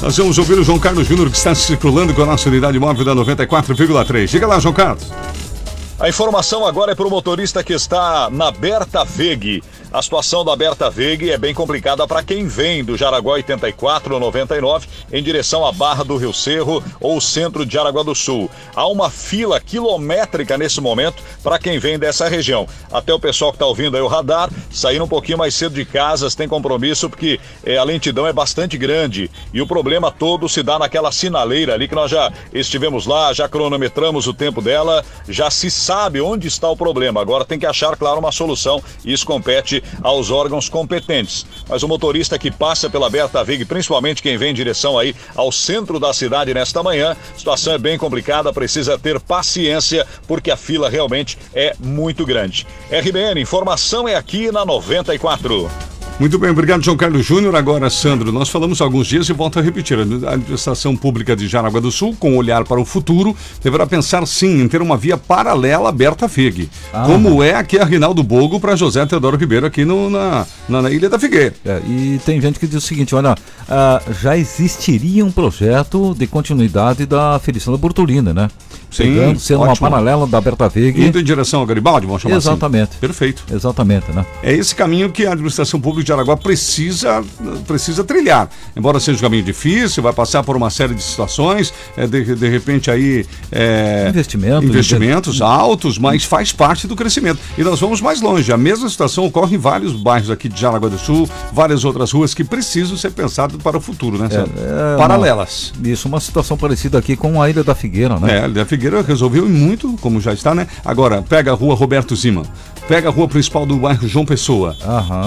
Nós vamos ouvir o João Carlos Júnior que está circulando com a nossa unidade móvel da 94,3. Diga lá, João Carlos. A informação agora é para o motorista que está na Berta Veg. A situação da Berta Veg é bem complicada para quem vem do Jaraguá 84 ou 99 em direção à Barra do Rio Cerro ou centro de Jaraguá do Sul. Há uma fila quilométrica nesse momento para quem vem dessa região. Até o pessoal que está ouvindo aí o radar, sair um pouquinho mais cedo de casas, tem compromisso porque é, a lentidão é bastante grande e o problema todo se dá naquela sinaleira ali que nós já estivemos lá, já cronometramos o tempo dela, já se sabe onde está o problema. Agora tem que achar, claro, uma solução e isso compete aos órgãos competentes. Mas o motorista que passa pela Berta Vig, principalmente quem vem em direção aí ao centro da cidade nesta manhã, situação é bem complicada, precisa ter paciência porque a fila realmente é muito grande. RBN, informação é aqui na 94. Muito bem, obrigado, João Carlos Júnior. Agora, Sandro, nós falamos há alguns dias e volto a repetir. A administração pública de Jaraguá do Sul, com olhar para o futuro, deverá pensar sim em ter uma via paralela aberta à FEG. Ah. como é aqui a Rinaldo Bogo para José Teodoro Ribeiro aqui no- na, na, na Ilha da Figueira. É, e tem gente que diz o seguinte: olha, ah, já existiria um projeto de continuidade da Feliciana Bortolina, né? Sim, Pegando, sendo uma ótimo. paralela da Berta Veg. Indo em direção ao Garibaldi, vamos chamar Exatamente. assim. Perfeito. Exatamente, né? É esse caminho que a administração pública de Araguá precisa, precisa trilhar. Embora seja um caminho difícil, vai passar por uma série de situações, é, de, de repente aí. é, Investimento, investimentos altos, mas faz parte do crescimento. E nós vamos mais longe. A mesma situação ocorre em vários bairros aqui de Jaraguá do Sul, várias outras ruas que precisam ser pensadas para o futuro, né? Sandro? É, Paralelas. uma- isso, uma situação parecida aqui com a Ilha da Figueira, né? É, a Figueira resolveu e muito, como já está, né? Agora, pega a rua Roberto Zima, pega a rua principal do bairro João Pessoa.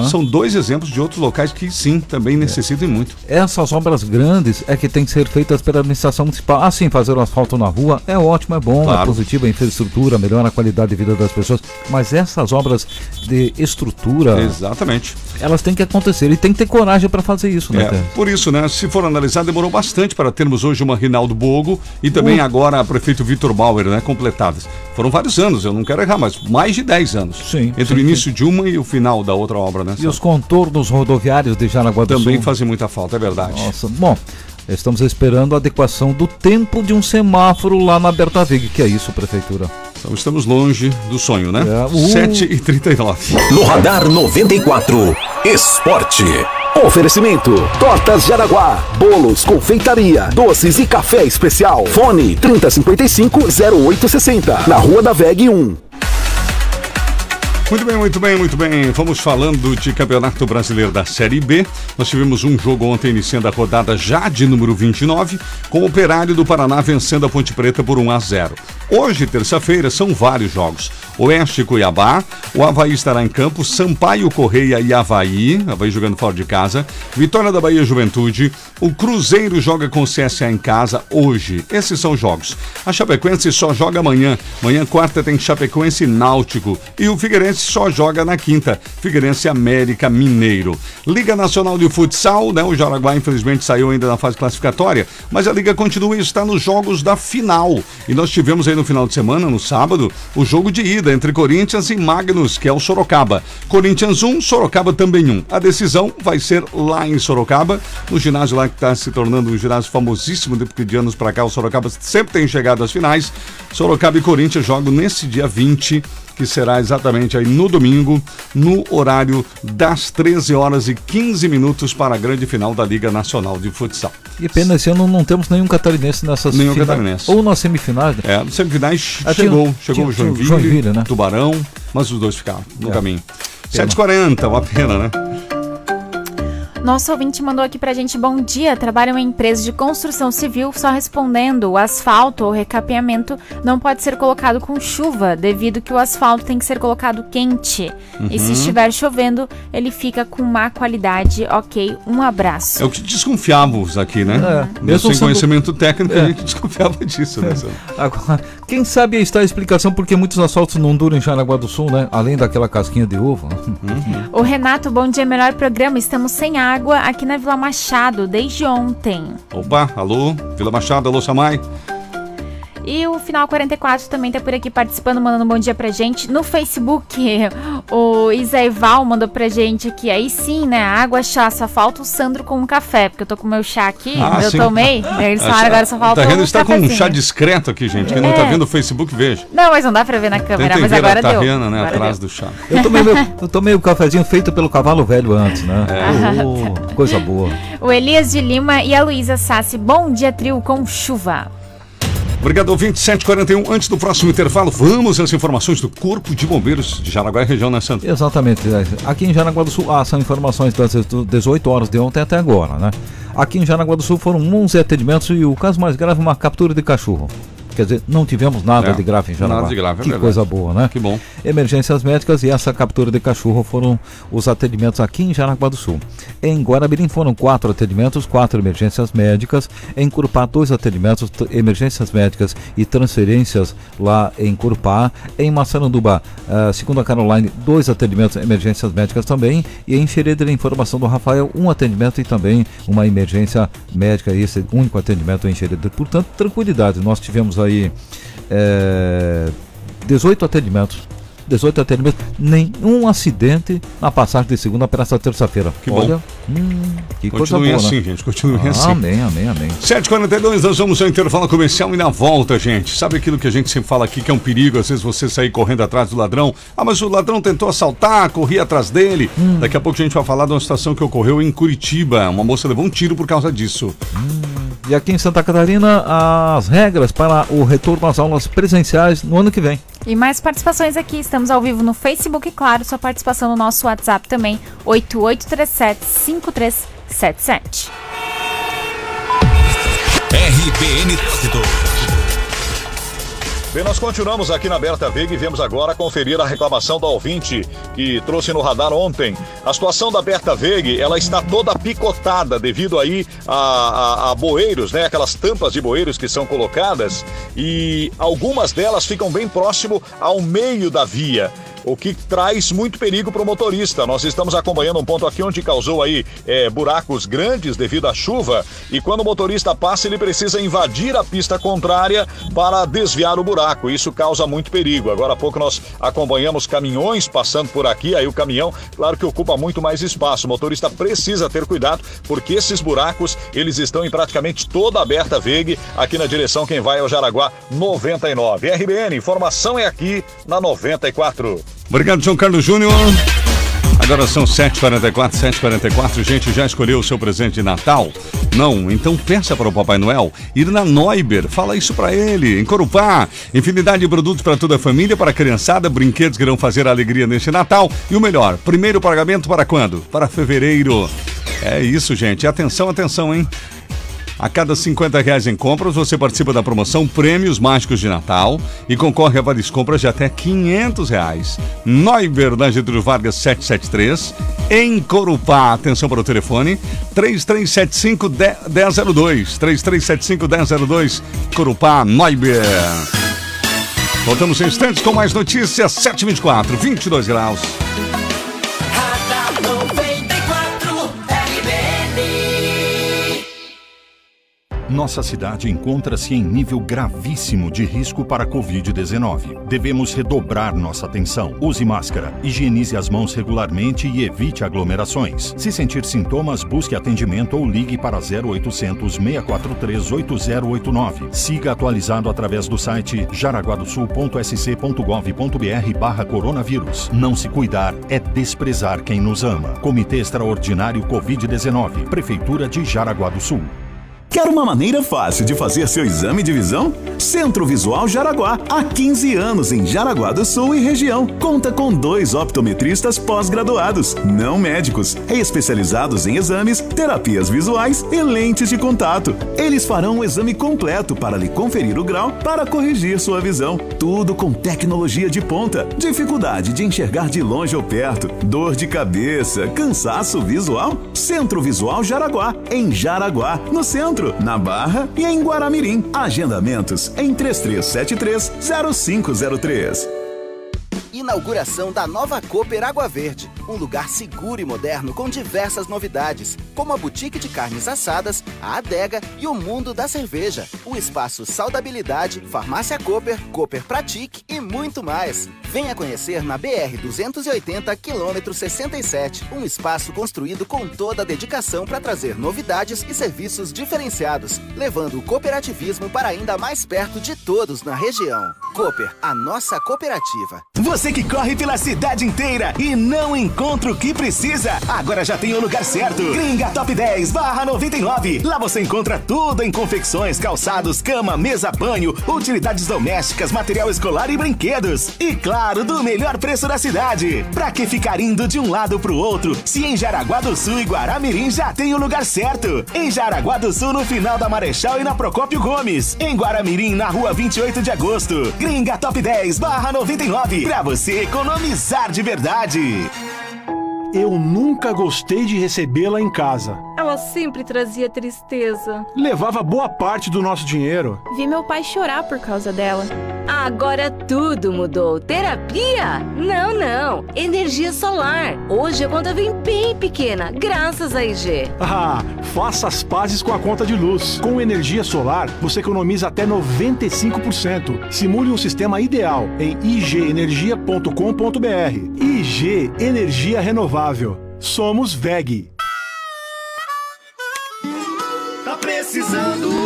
São dois exemplos de outros locais que sim, também necessitam e muito. Essas obras grandes é que tem que ser feitas pela administração municipal. Assim, fazer o asfalto na rua é ótimo, é bom, é Claro. positivo, a infraestrutura, melhora a qualidade de vida das pessoas. Mas essas obras de estrutura, Exatamente. elas têm que acontecer e tem que ter coragem para fazer isso, né? É, por isso, né? Se for analisar, demorou bastante para termos hoje uma Rinaldo Bogo e também Uh. agora a prefeito Vitor Bauer, né? Completadas. Foram vários anos, eu não quero errar, mas mais de 10 anos. Sim. Entre sim, o início de uma e o final da outra obra, né? E os contornos rodoviários de Jaraguá do Também Sul. fazem muita falta, é verdade. Nossa, bom, estamos esperando a adequação do tempo de um semáforo lá na Berta Vig. Que é isso, prefeitura? Então estamos longe do sonho, né? É, uh. 7 e 39 No Radar 94, Esporte. Oferecimento: Tortas Jaraguá, bolos, confeitaria, doces e café especial. Fone 3055-0860, na Rua da VEG 1. Muito bem, muito bem, muito bem. Vamos falando de Campeonato Brasileiro da Série B. Nós tivemos um jogo ontem iniciando a rodada já de número 29, com o Operário do Paraná vencendo a Ponte Preta por 1 a 0. Hoje, terça-feira, são vários jogos. Oeste e Cuiabá, o Havaí estará em campo, Sampaio Correia e Havaí, Havaí jogando fora de casa, Vitória da Bahia Juventude, o Cruzeiro joga com o CSA em casa hoje. Esses são os jogos. A Chapecoense só joga amanhã. Amanhã, quarta, tem Chapecoense e Náutico. E o Figueirense só joga na quinta. Figueirense América Mineiro. Liga Nacional de Futsal, né? O Jaraguá, infelizmente, saiu ainda na fase classificatória, mas a Liga continua e está nos jogos da final. E nós tivemos aí no final de semana, no sábado, o jogo de ida entre Corinthians e Magnus, que é o Sorocaba. Corinthians 1, Sorocaba também 1. A decisão vai ser lá em Sorocaba, no ginásio lá que está se tornando um ginásio famosíssimo, de- anos para cá o Sorocaba sempre tem chegado às finais. Sorocaba e Corinthians jogam nesse dia 20 que será exatamente aí no domingo, no horário das 13 horas e 15 minutos para a grande final da Liga Nacional de Futsal. E pena, esse ano não temos nenhum catarinense nessas Nenhum catarinense. Ou nas semifinais. né? É, nos semifinais Ah, chegou, chegou tinha- o Joinville, o Joinville, né? Tubarão, mas os dois ficaram no É. caminho. Pena. 7h40, uma pena, né? Nosso ouvinte mandou aqui pra gente, bom dia, trabalho em uma empresa de construção civil, só respondendo, o asfalto ou recapeamento não pode ser colocado com chuva, devido que o asfalto tem que ser colocado quente. E se Uhum. estiver chovendo, ele fica com má qualidade, ok, um abraço. É o que desconfiávamos aqui, né? É, Mesmo sem sendo- conhecimento técnico, É. a gente desconfiava disso, né? Sandro? Agora, quem sabe aí está a explicação porque muitos asfaltos não duram em Jaraguá do Sul, né? Além daquela casquinha de uva. Uhum. O Renato, bom dia, melhor programa. Estamos sem água aqui na Vila Machado desde ontem. Opa, alô, Vila Machado, alô, Samai. E o Final 44 também tá por aqui participando, mandando um bom dia pra gente. No Facebook, o Isaival mandou pra gente aqui. Aí sim, né? Água, chá, só falta o Sandro com um café, porque eu tô com o meu chá aqui, Ah, eu sim. tomei. Eles falaram, agora só falta Tá vendo? um Está com um cafezinho. chá discreto aqui, gente. Quem não tá É. vendo o Facebook, veja. Não, mas não dá pra ver na câmera, Tentem mas ver agora a deu. Né, Agora atrás deu. do chá. Eu tomei, meu, eu tomei o cafezinho feito pelo cavalo velho antes, né? É. Oh, coisa boa. O Elias de Lima e a Luísa Sassi. Bom dia, trio com chuva. Obrigado, ouvinte 741. Antes do próximo intervalo, vamos às informações do Corpo de Bombeiros de Jaraguá e região, né, Sandro? Exatamente. Aqui em Jaraguá do Sul, ah, são informações das 18 horas de ontem até agora, né? Aqui em Jaraguá do Sul foram 11 atendimentos e o caso mais grave, uma captura de cachorro. Quer dizer, não tivemos nada É, de grave em Jaraguá. nada de grave, é Que verdade. coisa boa, né? Que bom. Emergências médicas e essa captura de cachorro foram os atendimentos aqui em Jaraguá do Sul. Em Guarabirim foram quatro atendimentos, quatro emergências médicas. Em Curupá, dois atendimentos, emergências médicas e transferências lá em Curupá. Em Massaranduba, ah, segundo a Caroline, dois atendimentos, emergências médicas também. E em Xereder, informação do Rafael, um atendimento e também uma emergência médica. Esse único atendimento em Xereder. Portanto, tranquilidade. Nós tivemos aí eh, 18 atendimentos. 18 atendimentos, nenhum acidente na passagem de segunda para essa terça-feira. Que bom. Olha, hum, que coisa Continue boa, assim, né? gente. Continue Ah, assim. Amém, amém, amém. 7h42, nós vamos ao intervalo comercial e na volta, gente. Sabe aquilo que a gente sempre fala aqui que é um perigo? Às vezes você sair correndo atrás do ladrão. Ah, mas o ladrão tentou assaltar, corri atrás dele. Hum. Daqui a pouco a gente vai falar de uma situação que ocorreu em Curitiba. Uma moça levou um tiro por causa disso. E aqui em Santa Catarina, as regras para o retorno às aulas presenciais no ano que vem. E mais participações aqui. Estamos ao vivo no Facebook, e claro, sua participação no nosso WhatsApp também, 8837-5377. RBN Trânsito. Bem, nós continuamos aqui na Berta Veiga e vemos agora conferir a reclamação do ouvinte que trouxe no radar ontem. A situação da Berta Veiga, ela está toda picotada devido aí a, a, a bueiros, né? Aquelas tampas de bueiros que são colocadas e algumas delas ficam bem próximo ao meio da via. O que traz muito perigo para o motorista. Nós estamos acompanhando um ponto aqui onde causou aí é, buracos grandes devido à chuva e quando o motorista passa ele precisa invadir a pista contrária para desviar o buraco. Isso causa muito perigo. Agora há pouco nós acompanhamos caminhões passando por aqui, aí o caminhão, claro que ocupa muito mais espaço. O motorista precisa ter cuidado porque esses buracos eles estão em praticamente toda aberta Veig aqui na direção quem vai ao Jaraguá 99. RBN, informação é aqui na 94. Obrigado, João Carlos Júnior. Agora são 7h44, 7h44. Gente, já escolheu o seu presente de Natal? Não? Então peça para o Papai Noel ir na Neuber. Fala isso para ele. Em Corupá, infinidade de produtos para toda a família, para a criançada, brinquedos que irão fazer a alegria neste Natal. E o melhor, primeiro pagamento para quando? Para fevereiro. É isso, gente. Atenção, atenção, hein? A cada 50 reais em compras, você participa da promoção Prêmios Mágicos de Natal e concorre a várias compras de até 500 reais. Neuber, na Getúlio Vargas 773, em Corupá. Atenção para o telefone, 3375-1002. 3375-1002, Corupá, Neuber. Voltamos em instantes com mais notícias, 724, 22 graus. Nossa cidade encontra-se em nível gravíssimo de risco para a Covid-19. Devemos redobrar nossa atenção. Use máscara, higienize as mãos regularmente e evite aglomerações. Se sentir sintomas, busque atendimento ou ligue para 0800 643 8089. Siga atualizado através do site jaraguadosul.sc.gov.br barra coronavírus. Não se cuidar é desprezar quem nos ama. Comitê Extraordinário Covid-19. Prefeitura de Jaraguá do Sul. Quer uma maneira fácil de fazer seu exame de visão? Centro Visual Jaraguá, há 15 anos em Jaraguá do Sul e região. Conta com dois optometristas pós-graduados, não médicos, especializados em exames, terapias visuais e lentes de contato. Eles farão o exame completo para lhe conferir o grau para corrigir sua visão. Tudo com tecnologia de ponta. Dificuldade de enxergar de longe ou perto, dor de cabeça, cansaço visual? Centro Visual Jaraguá, em Jaraguá, no centro, na Barra e em Guaramirim. Agendamentos em 3373-0503. Inauguração da nova Cooper Água Verde, um lugar seguro e moderno com diversas novidades, como a boutique de carnes assadas, a adega e o mundo da cerveja. O espaço Saudabilidade, Farmácia Cooper, Cooper Pratique e muito mais. Venha conhecer na BR 280 quilômetro 67, um espaço construído com toda a dedicação para trazer novidades e serviços diferenciados, levando o cooperativismo para ainda mais perto de todos na região. Cooper, a nossa cooperativa. Você que corre pela cidade inteira e não encontra o que precisa, agora já tem o lugar certo. Gringa Top 10 barra 99. Lá você encontra tudo em confecções, calçados, cama, mesa, banho, utilidades domésticas, material escolar e brinquedos. E claro, do melhor preço da cidade. Pra que ficar indo de um lado pro outro, se em Jaraguá do Sul e Guaramirim já tem o lugar certo. Em Jaraguá do Sul, no final da Marechal e na Procópio Gomes. Em Guaramirim, na rua 28 de agosto. Gringa Top 10 barra 99. Pra você economizar de verdade. Eu nunca gostei de recebê-la em casa. Ela sempre trazia tristeza. Levava boa parte do nosso dinheiro. Vi meu pai chorar por causa dela. Agora tudo mudou. Terapia? Não, não. Energia solar. Hoje a conta vem bem pequena, graças a IG. Ah, faça as pazes com a conta de luz. Com energia solar, você economiza até 95%. Simule um sistema ideal em igenergia.com.br. IG Energia Renovável. Somos VEG. Tá precisando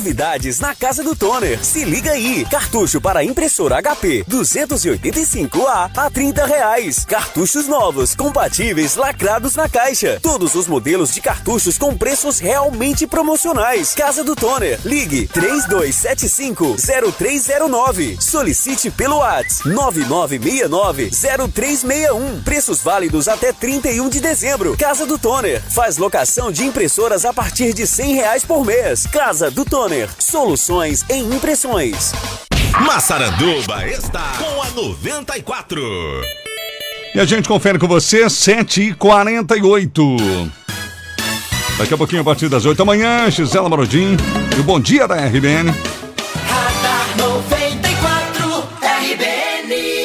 Novidades na casa do Toner. Se liga aí. Cartucho para impressora HP 285A a 30 reais. Cartuchos novos, compatíveis, lacrados na caixa. Todos os modelos de cartuchos com preços realmente promocionais. Casa do Toner. Ligue 3275-0309. Solicite pelo WhatsApp 9969-0361. Preços válidos até 31 de dezembro. Casa do Toner. Faz locação de impressoras a partir de 100 reais por mês. Casa do Toner. Soluções em impressões. Massaranduba está com a 94. E a gente confere com você, 7h48. Daqui a pouquinho, a partir das 8 da manhã, Gisela Marodim e o Bom Dia da RBN.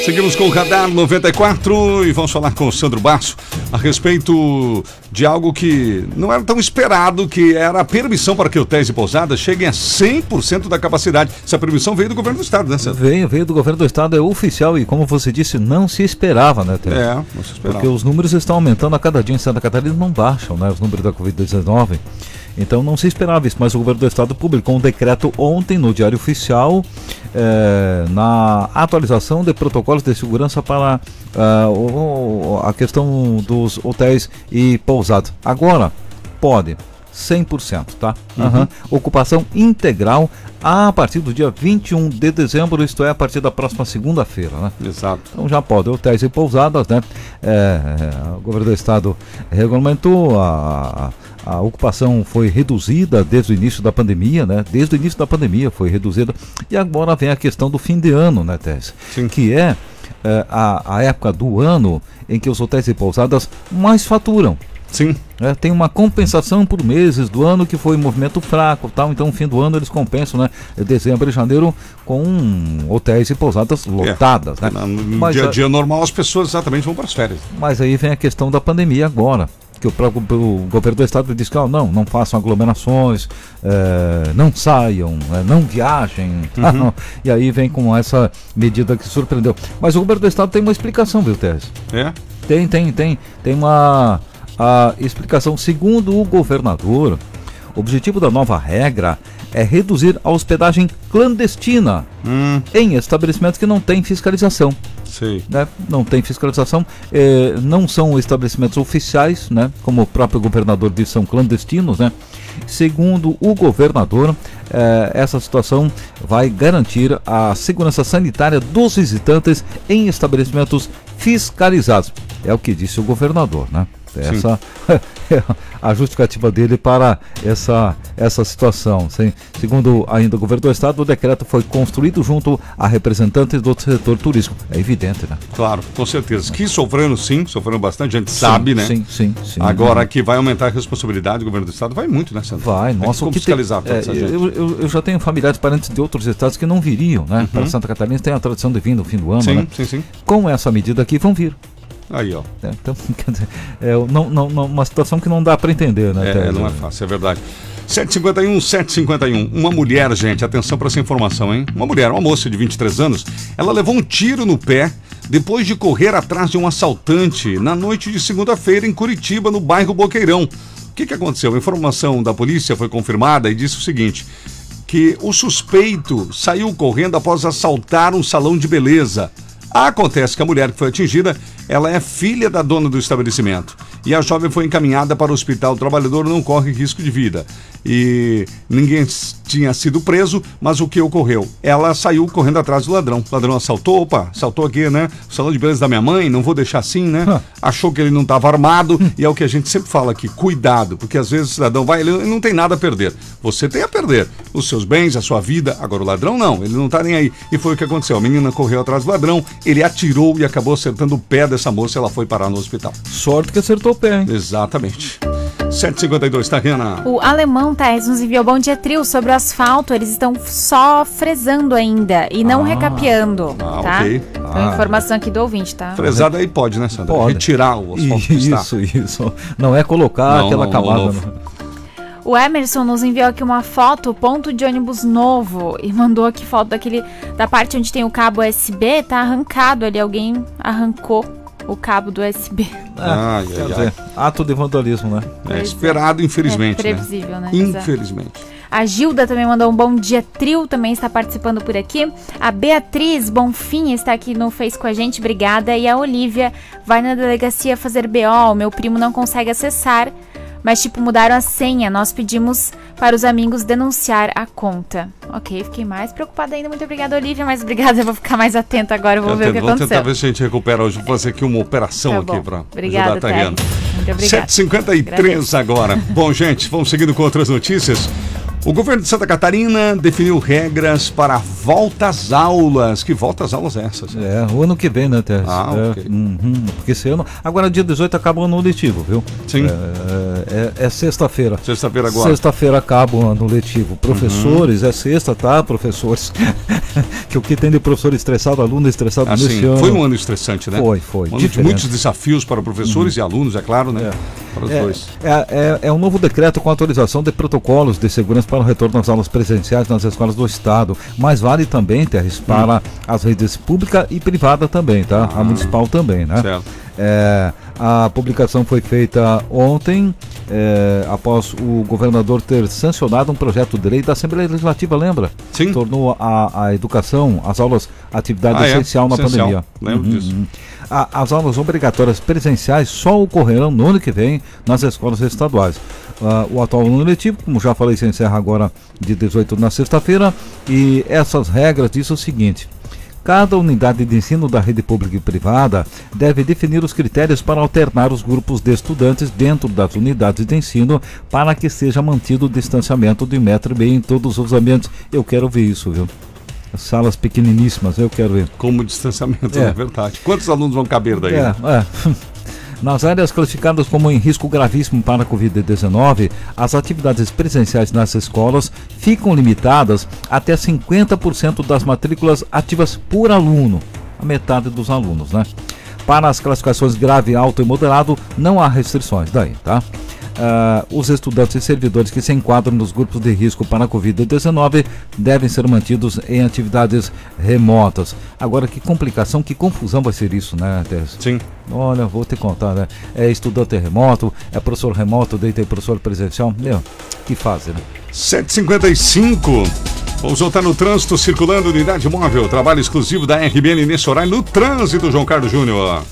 Seguimos com o Radar 94 e vamos falar com o Sandro Basso a respeito de algo que não era tão esperado, que era a permissão para que hotéis e pousadas cheguem a 100% da capacidade. Essa permissão veio do governo do estado, né, Sandro? Veio, veio do governo do estado, é oficial e como você disse, não se esperava, né, Tê? É, não se esperava. Porque os números estão aumentando a cada dia em Santa Catarina, não baixam, né, os números da Covid-19. Então não se esperava isso, mas o governo do estado publicou um decreto ontem no Diário Oficial eh, na atualização de protocolos de segurança para ah, o- a questão dos hotéis e pousadas. Agora, pode. 100%, tá? Uhum. Aham. Ocupação integral a partir do dia 21 de dezembro, isto é, a partir da próxima segunda-feira, né? Exato. Então já pode, hotéis e pousadas, né? É, é, o governo do estado regulamentou, a, a, a ocupação foi reduzida desde o início da pandemia, né? Desde o início da pandemia foi reduzida. E agora vem a questão do fim de ano, né, Tess? Que é, é, a, a época do ano em que os hotéis e pousadas mais faturam. Sim. tem uma compensação por meses do ano que foi movimento fraco tal, então no fim do ano eles compensam, né? Dezembro e janeiro com hotéis e pousadas lotadas, né? No Mas dia a- dia normal, as pessoas exatamente vão para as férias. mas aí vem a questão da pandemia agora. Que o próprio o governo do estado disse que ó, não, não façam aglomerações, eh, não saiam, eh, não viajem. tá? Uhum. E aí vem com essa medida que surpreendeu. Mas o governo do estado tem uma explicação, viu, Teres? É? Tem, tem, tem. Tem uma a explicação. Segundo o governador, o objetivo da nova regra é reduzir a hospedagem clandestina em estabelecimentos que não têm fiscalização. Né? Não tem fiscalização, eh, não são estabelecimentos oficiais, né? como o próprio governador disse, são clandestinos. Né? Segundo o governador, eh, essa situação vai garantir a segurança sanitária dos visitantes em estabelecimentos fiscalizados. É o que disse o governador, né? Essa é a justificativa dele para essa, essa situação. Sim. Segundo ainda o governo do estado, o decreto foi construído junto a representantes do setor turístico. É evidente, né? Claro, com certeza. Que sofrendo sim, sofrendo bastante, a gente Sim, sabe, né? sim, sim, sim. Agora que vai aumentar a responsabilidade do governo do estado, vai muito, né, Sandro? Vai, nossa, o que fiscalizar tem, é, eu, eu, eu já tenho familiares, parentes de outros estados que não viriam, né? Uhum. Para Santa Catarina tem a tradição de vir no fim do ano, Sim, né? sim, sim. Com essa medida aqui vão vir. Aí, ó. É, então, quer dizer, é não, não, não- uma situação que não dá para entender, né? É, Tese? não é fácil, é verdade. 751, 751. Uma mulher, gente, atenção para essa informação, hein? Uma mulher, uma moça de 23 anos, ela levou um tiro no pé depois de correr atrás de um assaltante na noite de segunda-feira em Curitiba, no bairro Boqueirão. O que, que aconteceu? A informação da polícia foi confirmada e disse o seguinte: que o suspeito saiu correndo após assaltar um salão de beleza. Acontece que a mulher que foi atingida, ela é filha da dona do estabelecimento. E a jovem foi encaminhada para o hospital. O trabalhador não corre risco de vida. E ninguém tinha sido preso, mas o que ocorreu? Ela saiu correndo atrás do ladrão. O ladrão assaltou, opa, assaltou aqui, né? O salão de beleza da minha mãe, não vou deixar assim, né? Achou que ele não estava armado. e é o que a gente sempre fala aqui, cuidado, porque às vezes o cidadão vai, ele não tem nada a perder. Você tem a perder os seus bens, a sua vida. Agora o ladrão não, ele não tá nem aí. E foi o que aconteceu. A menina correu atrás do ladrão, ele atirou e acabou acertando o pé dessa moça. Ela foi parar no hospital. Sorte que acertou o pé, hein? Exatamente. 752, tá, Renan? O alemão Thais nos enviou bom dia trio sobre o asfalto. Eles estão só fresando ainda e não Ah. recapeando, Ah, tá? ok. Então, Ah. informação aqui do ouvinte, tá? Fresada aí pode, né, Sandra? Pode. Retirar o asfalto que está. Isso, isso. Não é colocar Não, aquela não, camada. não, né? O Emerson nos enviou aqui uma foto, ponto de ônibus novo, e mandou aqui foto daquele da parte onde tem o cabo USB, tá arrancado ali, alguém arrancou o cabo do USB. Ah, Ai, quer ai, dizer, ato de vandalismo, né? É esperado, infelizmente. É previsível, né? Infelizmente. A Gilda também mandou um bom dia trio, também está participando por aqui. A Beatriz Bonfim está aqui no Face com a gente, obrigada. E a Olivia vai na delegacia fazer BO, o meu primo não consegue acessar, mas tipo, mudaram a senha. Nós pedimos para os amigos denunciar a conta. Ok, fiquei mais preocupada ainda. Muito obrigada, Olivia, mas obrigada, eu vou ficar mais atenta agora, eu vou Eu ver o que tento- Vamos tentar aconteceu. ver se a gente recupera hoje. Vou fazer aqui uma operação Tá aqui para Obrigada, ajudar a. Thaís. Muito obrigada. 7h53 agora. Bom, gente, vamos seguindo com outras notícias. O governo de Santa Catarina definiu regras para volta às aulas. Que volta às aulas é essas? É, o ano que vem, né, Tess? Ah, é, ok. uhum, porque esse ano. Agora, dia 18 acaba o ano letivo, viu? Sim. É, é- é sexta-feira. Sexta-feira agora. Sexta-feira acaba o ano letivo. Professores, é sexta, tá, professores? que o que tem de professor estressado, aluno estressado Assim, nesse ano. foi um ano estressante, né? Foi, foi. Um ano de muitos desafios para professores e alunos, é claro, né? Para os É, dois. é, é, é um novo decreto com atualização de protocolos de segurança para o retorno às aulas presenciais nas escolas do Estado. Mas vale também, Terres, para as redes pública e privada também, tá? A municipal também, né? Certo. É, a publicação foi feita ontem, é, após o governador ter sancionado um projeto de lei da Assembleia Legislativa, lembra? Sim. Tornou a, a educação, as aulas, atividade Ah, é? essencial na Essencial. pandemia. Lembro disso. A- as aulas obrigatórias presenciais só ocorrerão no ano que vem nas escolas estaduais. Ah, o atual ano letivo, como já falei, se encerra agora de 18 na sexta-feira. E essas regras dizem o seguinte. Cada unidade de ensino da rede pública e privada deve definir os critérios para alternar os grupos de estudantes dentro das unidades de ensino para que seja mantido o distanciamento de um metro e meio em todos os ambientes. Eu quero ver isso, viu? Salas pequeniníssimas, eu quero ver. Como distanciamento, É. é verdade. Quantos alunos vão caber daí? É, é. Nas áreas classificadas como em risco gravíssimo para a Covid-19, as atividades presenciais nas escolas ficam limitadas até 50% das matrículas ativas por aluno, a metade dos alunos, né? Para as classificações grave, alto e moderado, não há restrições daí, tá? Uh, os estudantes e servidores que se enquadram nos grupos de risco para a Covid-19 devem ser mantidos em atividades remotas. Agora, que complicação, que confusão vai ser isso, né, Tess? Sim. Olha, vou te contar, né? É estudante remoto, é professor remoto, daí tem professor presencial. Meu, que fase, né? 755. Vamos voltar no trânsito, circulando unidade móvel. Trabalho exclusivo da RBN nesse horário no trânsito, João Carlos Júnior.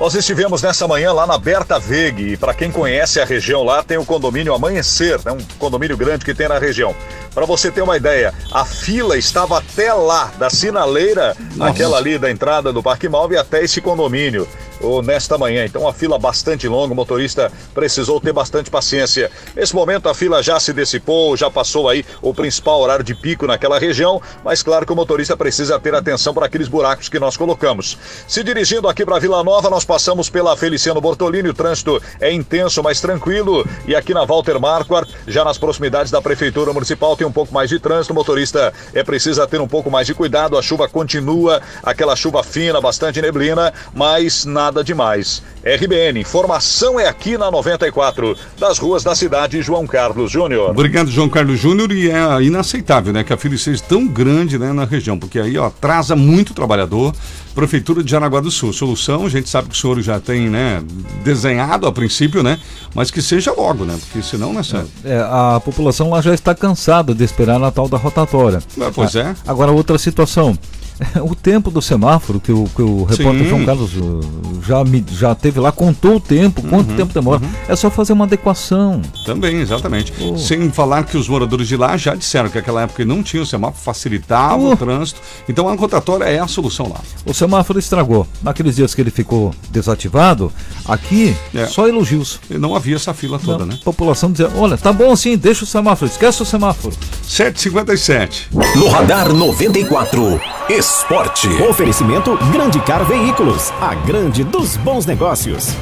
Nós estivemos nessa manhã lá na Berta Veg e para quem conhece a região lá tem o condomínio Amanhecer, né, um condomínio grande que tem na região. Para você ter uma ideia, a fila estava até lá, da sinaleira, Nossa. aquela ali da entrada do Parque Malve até esse condomínio ou nesta manhã. Então, uma fila bastante longa, o motorista precisou ter bastante paciência. Nesse momento, a fila já se dissipou, já passou aí o principal horário de pico naquela região, mas claro que o motorista precisa ter atenção para aqueles buracos que nós colocamos. Se dirigindo aqui para Vila Nova, nós passamos pela Feliciano Bortolini, o trânsito é intenso, mas tranquilo, e aqui na Walter Marquardt, já nas proximidades da Prefeitura Municipal, tem um pouco mais de trânsito, o motorista é precisa ter um pouco mais de cuidado, a chuva continua, aquela chuva fina, bastante neblina, mas na nada demais. RBN, informação é aqui na 94, das ruas da cidade, João Carlos Júnior. Obrigado, João Carlos Júnior, e é inaceitável, né, que a fila seja tão grande, né, na região, porque aí, ó, atrasa muito o trabalhador. Prefeitura de Jaraguá do Sul, solução, a gente sabe que o senhor já tem, né, desenhado a princípio, né, mas que seja logo, né, porque senão, né, Sérgio? É, a população lá já está cansada de esperar a tal da rotatória. É, pois é. Agora, outra situação, o tempo do semáforo que o, que o repórter Sim. João Carlos uh, já, me, já teve lá, contou o tempo, quanto uhum, tempo demora. Uhum. É só fazer uma adequação. Também, exatamente. Oh. Sem falar que os moradores de lá já disseram que naquela época não tinha o semáforo, facilitava oh. o trânsito. Então a rotatória é a solução lá. O semáforo estragou. Naqueles dias que ele ficou desativado, aqui é. só elogios. E não havia essa fila toda, não. né? A população dizia: olha, tá bom assim, deixa o semáforo, esquece o semáforo. 757. No Radar 94. Esporte. Oferecimento Grande Car Veículos, a grande dos bons negócios.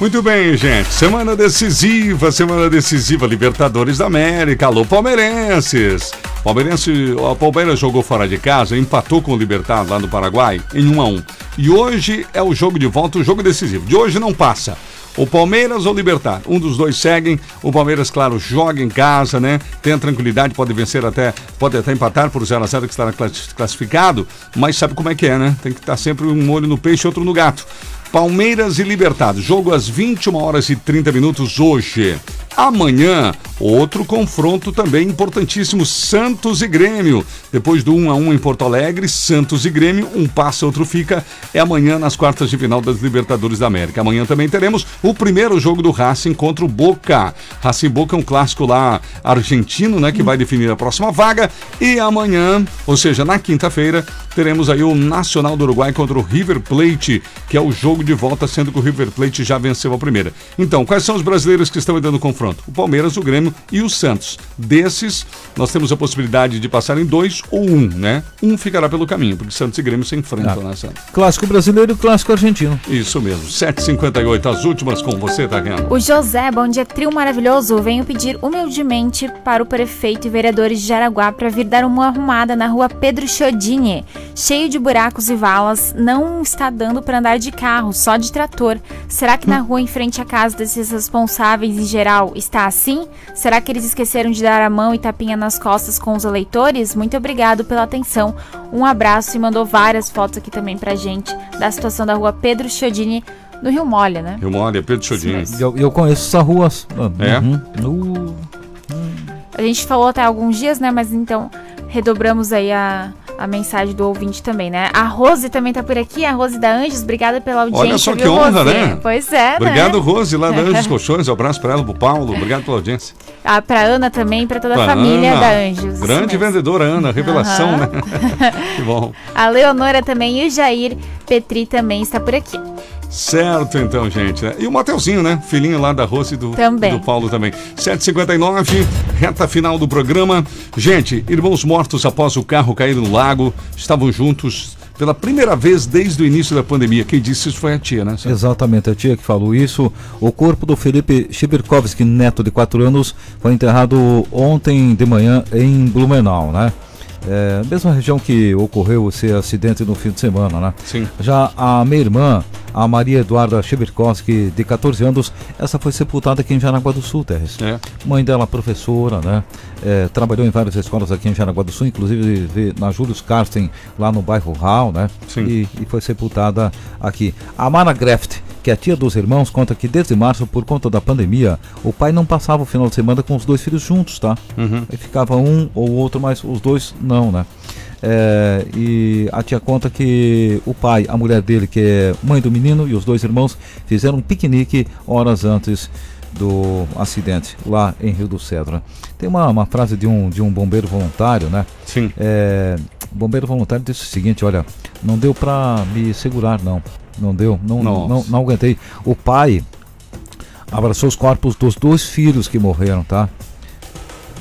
Muito bem, gente. Semana decisiva, semana decisiva, Libertadores da América. Alô, palmeirenses. Palmeirense, o Palmeiras jogou fora de casa, empatou com o Libertad lá no Paraguai em 1 a 1. E hoje é o jogo de volta, o jogo decisivo. De hoje não passa. O Palmeiras ou o Libertar? Um dos dois seguem. O Palmeiras, claro, joga em casa, né? Tem a tranquilidade, pode vencer até, pode até empatar por 0 a 0 que está classificado, mas sabe como é que é, né? Tem que estar sempre um olho no peixe e outro no gato. Palmeiras e Libertad. Jogo às 21 horas e 30 minutos hoje. Amanhã, outro confronto também importantíssimo, Santos e Grêmio. Depois do 1 a 1 em Porto Alegre, Santos e Grêmio, um passa, outro fica. É amanhã nas quartas de final das Libertadores da América. Amanhã também teremos o primeiro jogo do Racing contra o Boca. Racing Boca é um clássico lá argentino, né, que vai definir a próxima vaga. E amanhã, ou seja, na quinta-feira, teremos aí o Nacional do Uruguai contra o River Plate, que é o jogo de volta, sendo que o River Plate já venceu a primeira. Então, quais são os brasileiros que estão dando confronto? O Palmeiras, o Grêmio e o Santos. Desses, nós temos a possibilidade de passar em dois ou um, né? Um ficará pelo caminho, porque Santos e Grêmio se enfrentam, ah. né, Santos? Clássico brasileiro e clássico argentino. Isso mesmo. 7h58, as últimas com você, Tariana. O José, bom dia, trio maravilhoso. Venho pedir humildemente para o prefeito e vereadores de Jaraguá para vir dar uma arrumada na rua Pedro Chodini. Cheio de buracos e valas, não está dando para andar de carro, só de trator. Será que na rua em frente à casa desses responsáveis em geral está assim? Será que eles esqueceram de dar a mão e tapinha nas costas com os eleitores? Muito obrigado pela atenção. Um abraço e mandou várias fotos aqui também pra gente da situação da rua Pedro Chiodini no Rio Molha, né? Rio Molha, Pedro Chiodini. Eu, eu conheço essa rua. É? Uhum. Uh. A gente falou até alguns dias, né? Mas então redobramos aí a a mensagem do ouvinte também, né? A Rose também tá por aqui, a Rose da Anjos, obrigada pela audiência. Olha só que honra, Rose? né? Pois é, Obrigado, né? Rose, lá da Anjos Colchões, um abraço para ela, pro Paulo, obrigado pela audiência. Ah, pra Ana também, pra toda pra a família Ana, da Anjos. Grande vendedora, Ana, revelação, uhum. né? que bom. A Leonora também e o Jair Petri também está por aqui. Certo, então, gente. E o Mateuzinho, né? Filhinho lá da Rose e do, do Paulo também. 7h59, reta final do programa. Gente, irmãos mortos após o carro cair no lago, estavam juntos pela primeira vez desde o início da pandemia. Quem disse isso foi a tia, né? Exatamente, a tia que falou isso. O corpo do Felipe Chibirkovski, neto de 4 anos, foi enterrado ontem de manhã em Blumenau, né? É, mesma região que ocorreu esse acidente no fim de semana, né? Sim. Já a minha irmã, a Maria Eduarda Cheverkowski, de 14 anos, essa foi sepultada aqui em Jaraguá do Sul, Terres. É. Mãe dela, professora, né? É, trabalhou em várias escolas aqui em Jaraguá do Sul, inclusive na Júlio Carsten, lá no bairro Hall, né? Sim. E, e foi sepultada aqui. A Mara Greft, que a tia dos irmãos, conta que desde março, por conta da pandemia, o pai não passava o final de semana com os dois filhos juntos, tá? Uhum. Aí ficava um ou outro, mas os dois não, né? É, e a tia conta que o pai, a mulher dele, que é mãe do menino, e os dois irmãos fizeram um piquenique horas antes do acidente, lá em Rio do Cedro. Tem uma, uma frase de um, de um bombeiro voluntário, né? Sim. É, o bombeiro voluntário disse o seguinte: olha, não deu pra me segurar, não. Não deu, não, não, Nossa. não aguentei. O pai abraçou os corpos dos dois filhos que morreram, tá?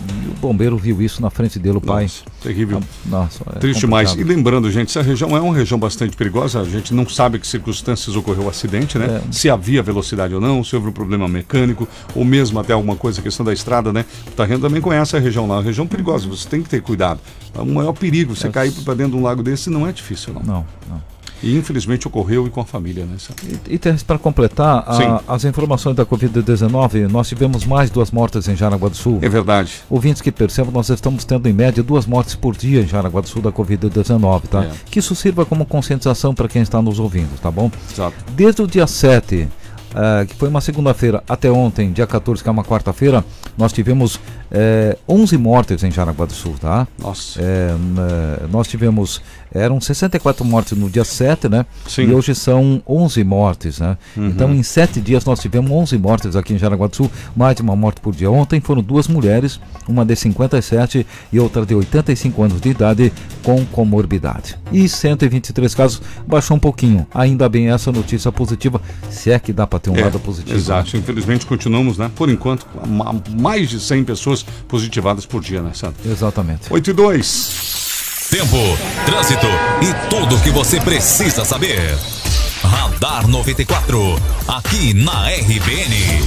E o bombeiro viu isso na frente dele, o pai. terrível. Nossa, é Triste demais. E lembrando, gente, essa região é uma região bastante perigosa. A gente não sabe que circunstâncias ocorreu o acidente, né? É. Se havia velocidade ou não, se houve um problema mecânico, ou mesmo até alguma coisa, questão da estrada, né? O Tarrento também conhece a região lá. É uma região perigosa, você tem que ter cuidado. É o maior perigo. Você É. cair para dentro de um lago desse não é difícil, não. Não, não. E infelizmente ocorreu e com a família, né? Sam? E para completar, a- as informações da Covid-19, nós tivemos mais duas mortes em Jaraguá do Sul. É verdade. Ouvintes que percebam, nós estamos tendo em média duas mortes por dia em Jaraguá do Sul da Covid-19, tá? É. Que isso sirva como conscientização para quem está nos ouvindo, tá bom? Exato. Desde o dia 7, eh, que foi uma segunda-feira, até ontem, dia 14, que é uma quarta-feira, nós tivemos eh, 11 mortes em Jaraguá do Sul, tá? Nossa. É, né, nós tivemos, eram 64 mortes no dia 7, né? Sim. E hoje são 11 mortes, né? Uhum. Então, em sete dias nós tivemos 11 mortes aqui em Jaraguá do Sul, mais de uma morte por dia. Ontem foram duas mulheres, uma de 57 e outra de 85 anos de idade com comorbidade. E 123 casos, baixou um pouquinho. Ainda bem essa notícia positiva, se é que dá para ter um É, lado positivo. Exato. Infelizmente continuamos, né? Por enquanto, ma- mais de 100 pessoas positivadas por dia, né, Sandro? Exatamente. 8 e 2. Tempo, trânsito e tudo o que você precisa saber. Radar 94, aqui na RBN.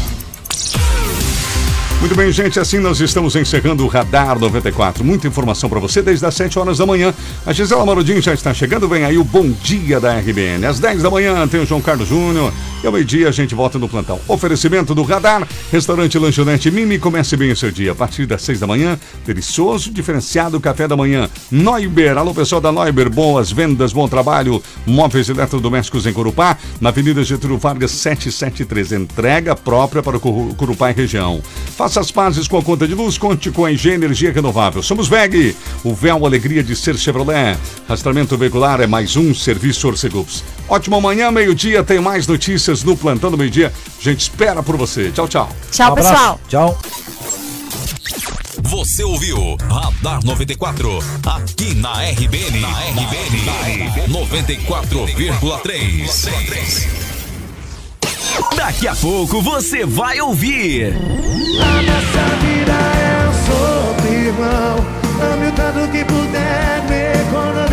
Muito bem, gente, assim nós estamos encerrando o Radar 94. Muita informação para você desde as 7 horas da manhã. A Gisela Marodinho já está chegando, vem aí o Bom Dia da RBN. Às 10 da manhã tem o João Carlos Júnior e ao meio-dia a gente volta no plantão. Oferecimento do Radar, restaurante lanchonete Mimi, comece bem o seu dia. A partir das 6 da manhã, delicioso, diferenciado café da manhã. Neuber, alô pessoal da Neuber, boas vendas, bom trabalho. Móveis eletrodomésticos em Corupá, na Avenida Getúlio Vargas 773. Entrega própria para o Curu- Corupá e região. Faça as pazes com a conta de luz, conte com a Engie Energia Renovável. Somos VEG, o véu alegria de ser Chevrolet. Rastramento veicular é mais um serviço Orcegups. Ótima manhã, meio-dia, tem mais notícias no Plantão do Meio-Dia. A gente espera por você. Tchau, tchau. Tchau, pessoal. Tchau. Você ouviu Radar 94, aqui na RBN. Na RBN 94,3. Daqui a pouco você vai ouvir. A nossa vida é um sopro, irmão. Ame o tanto que puder, me economize.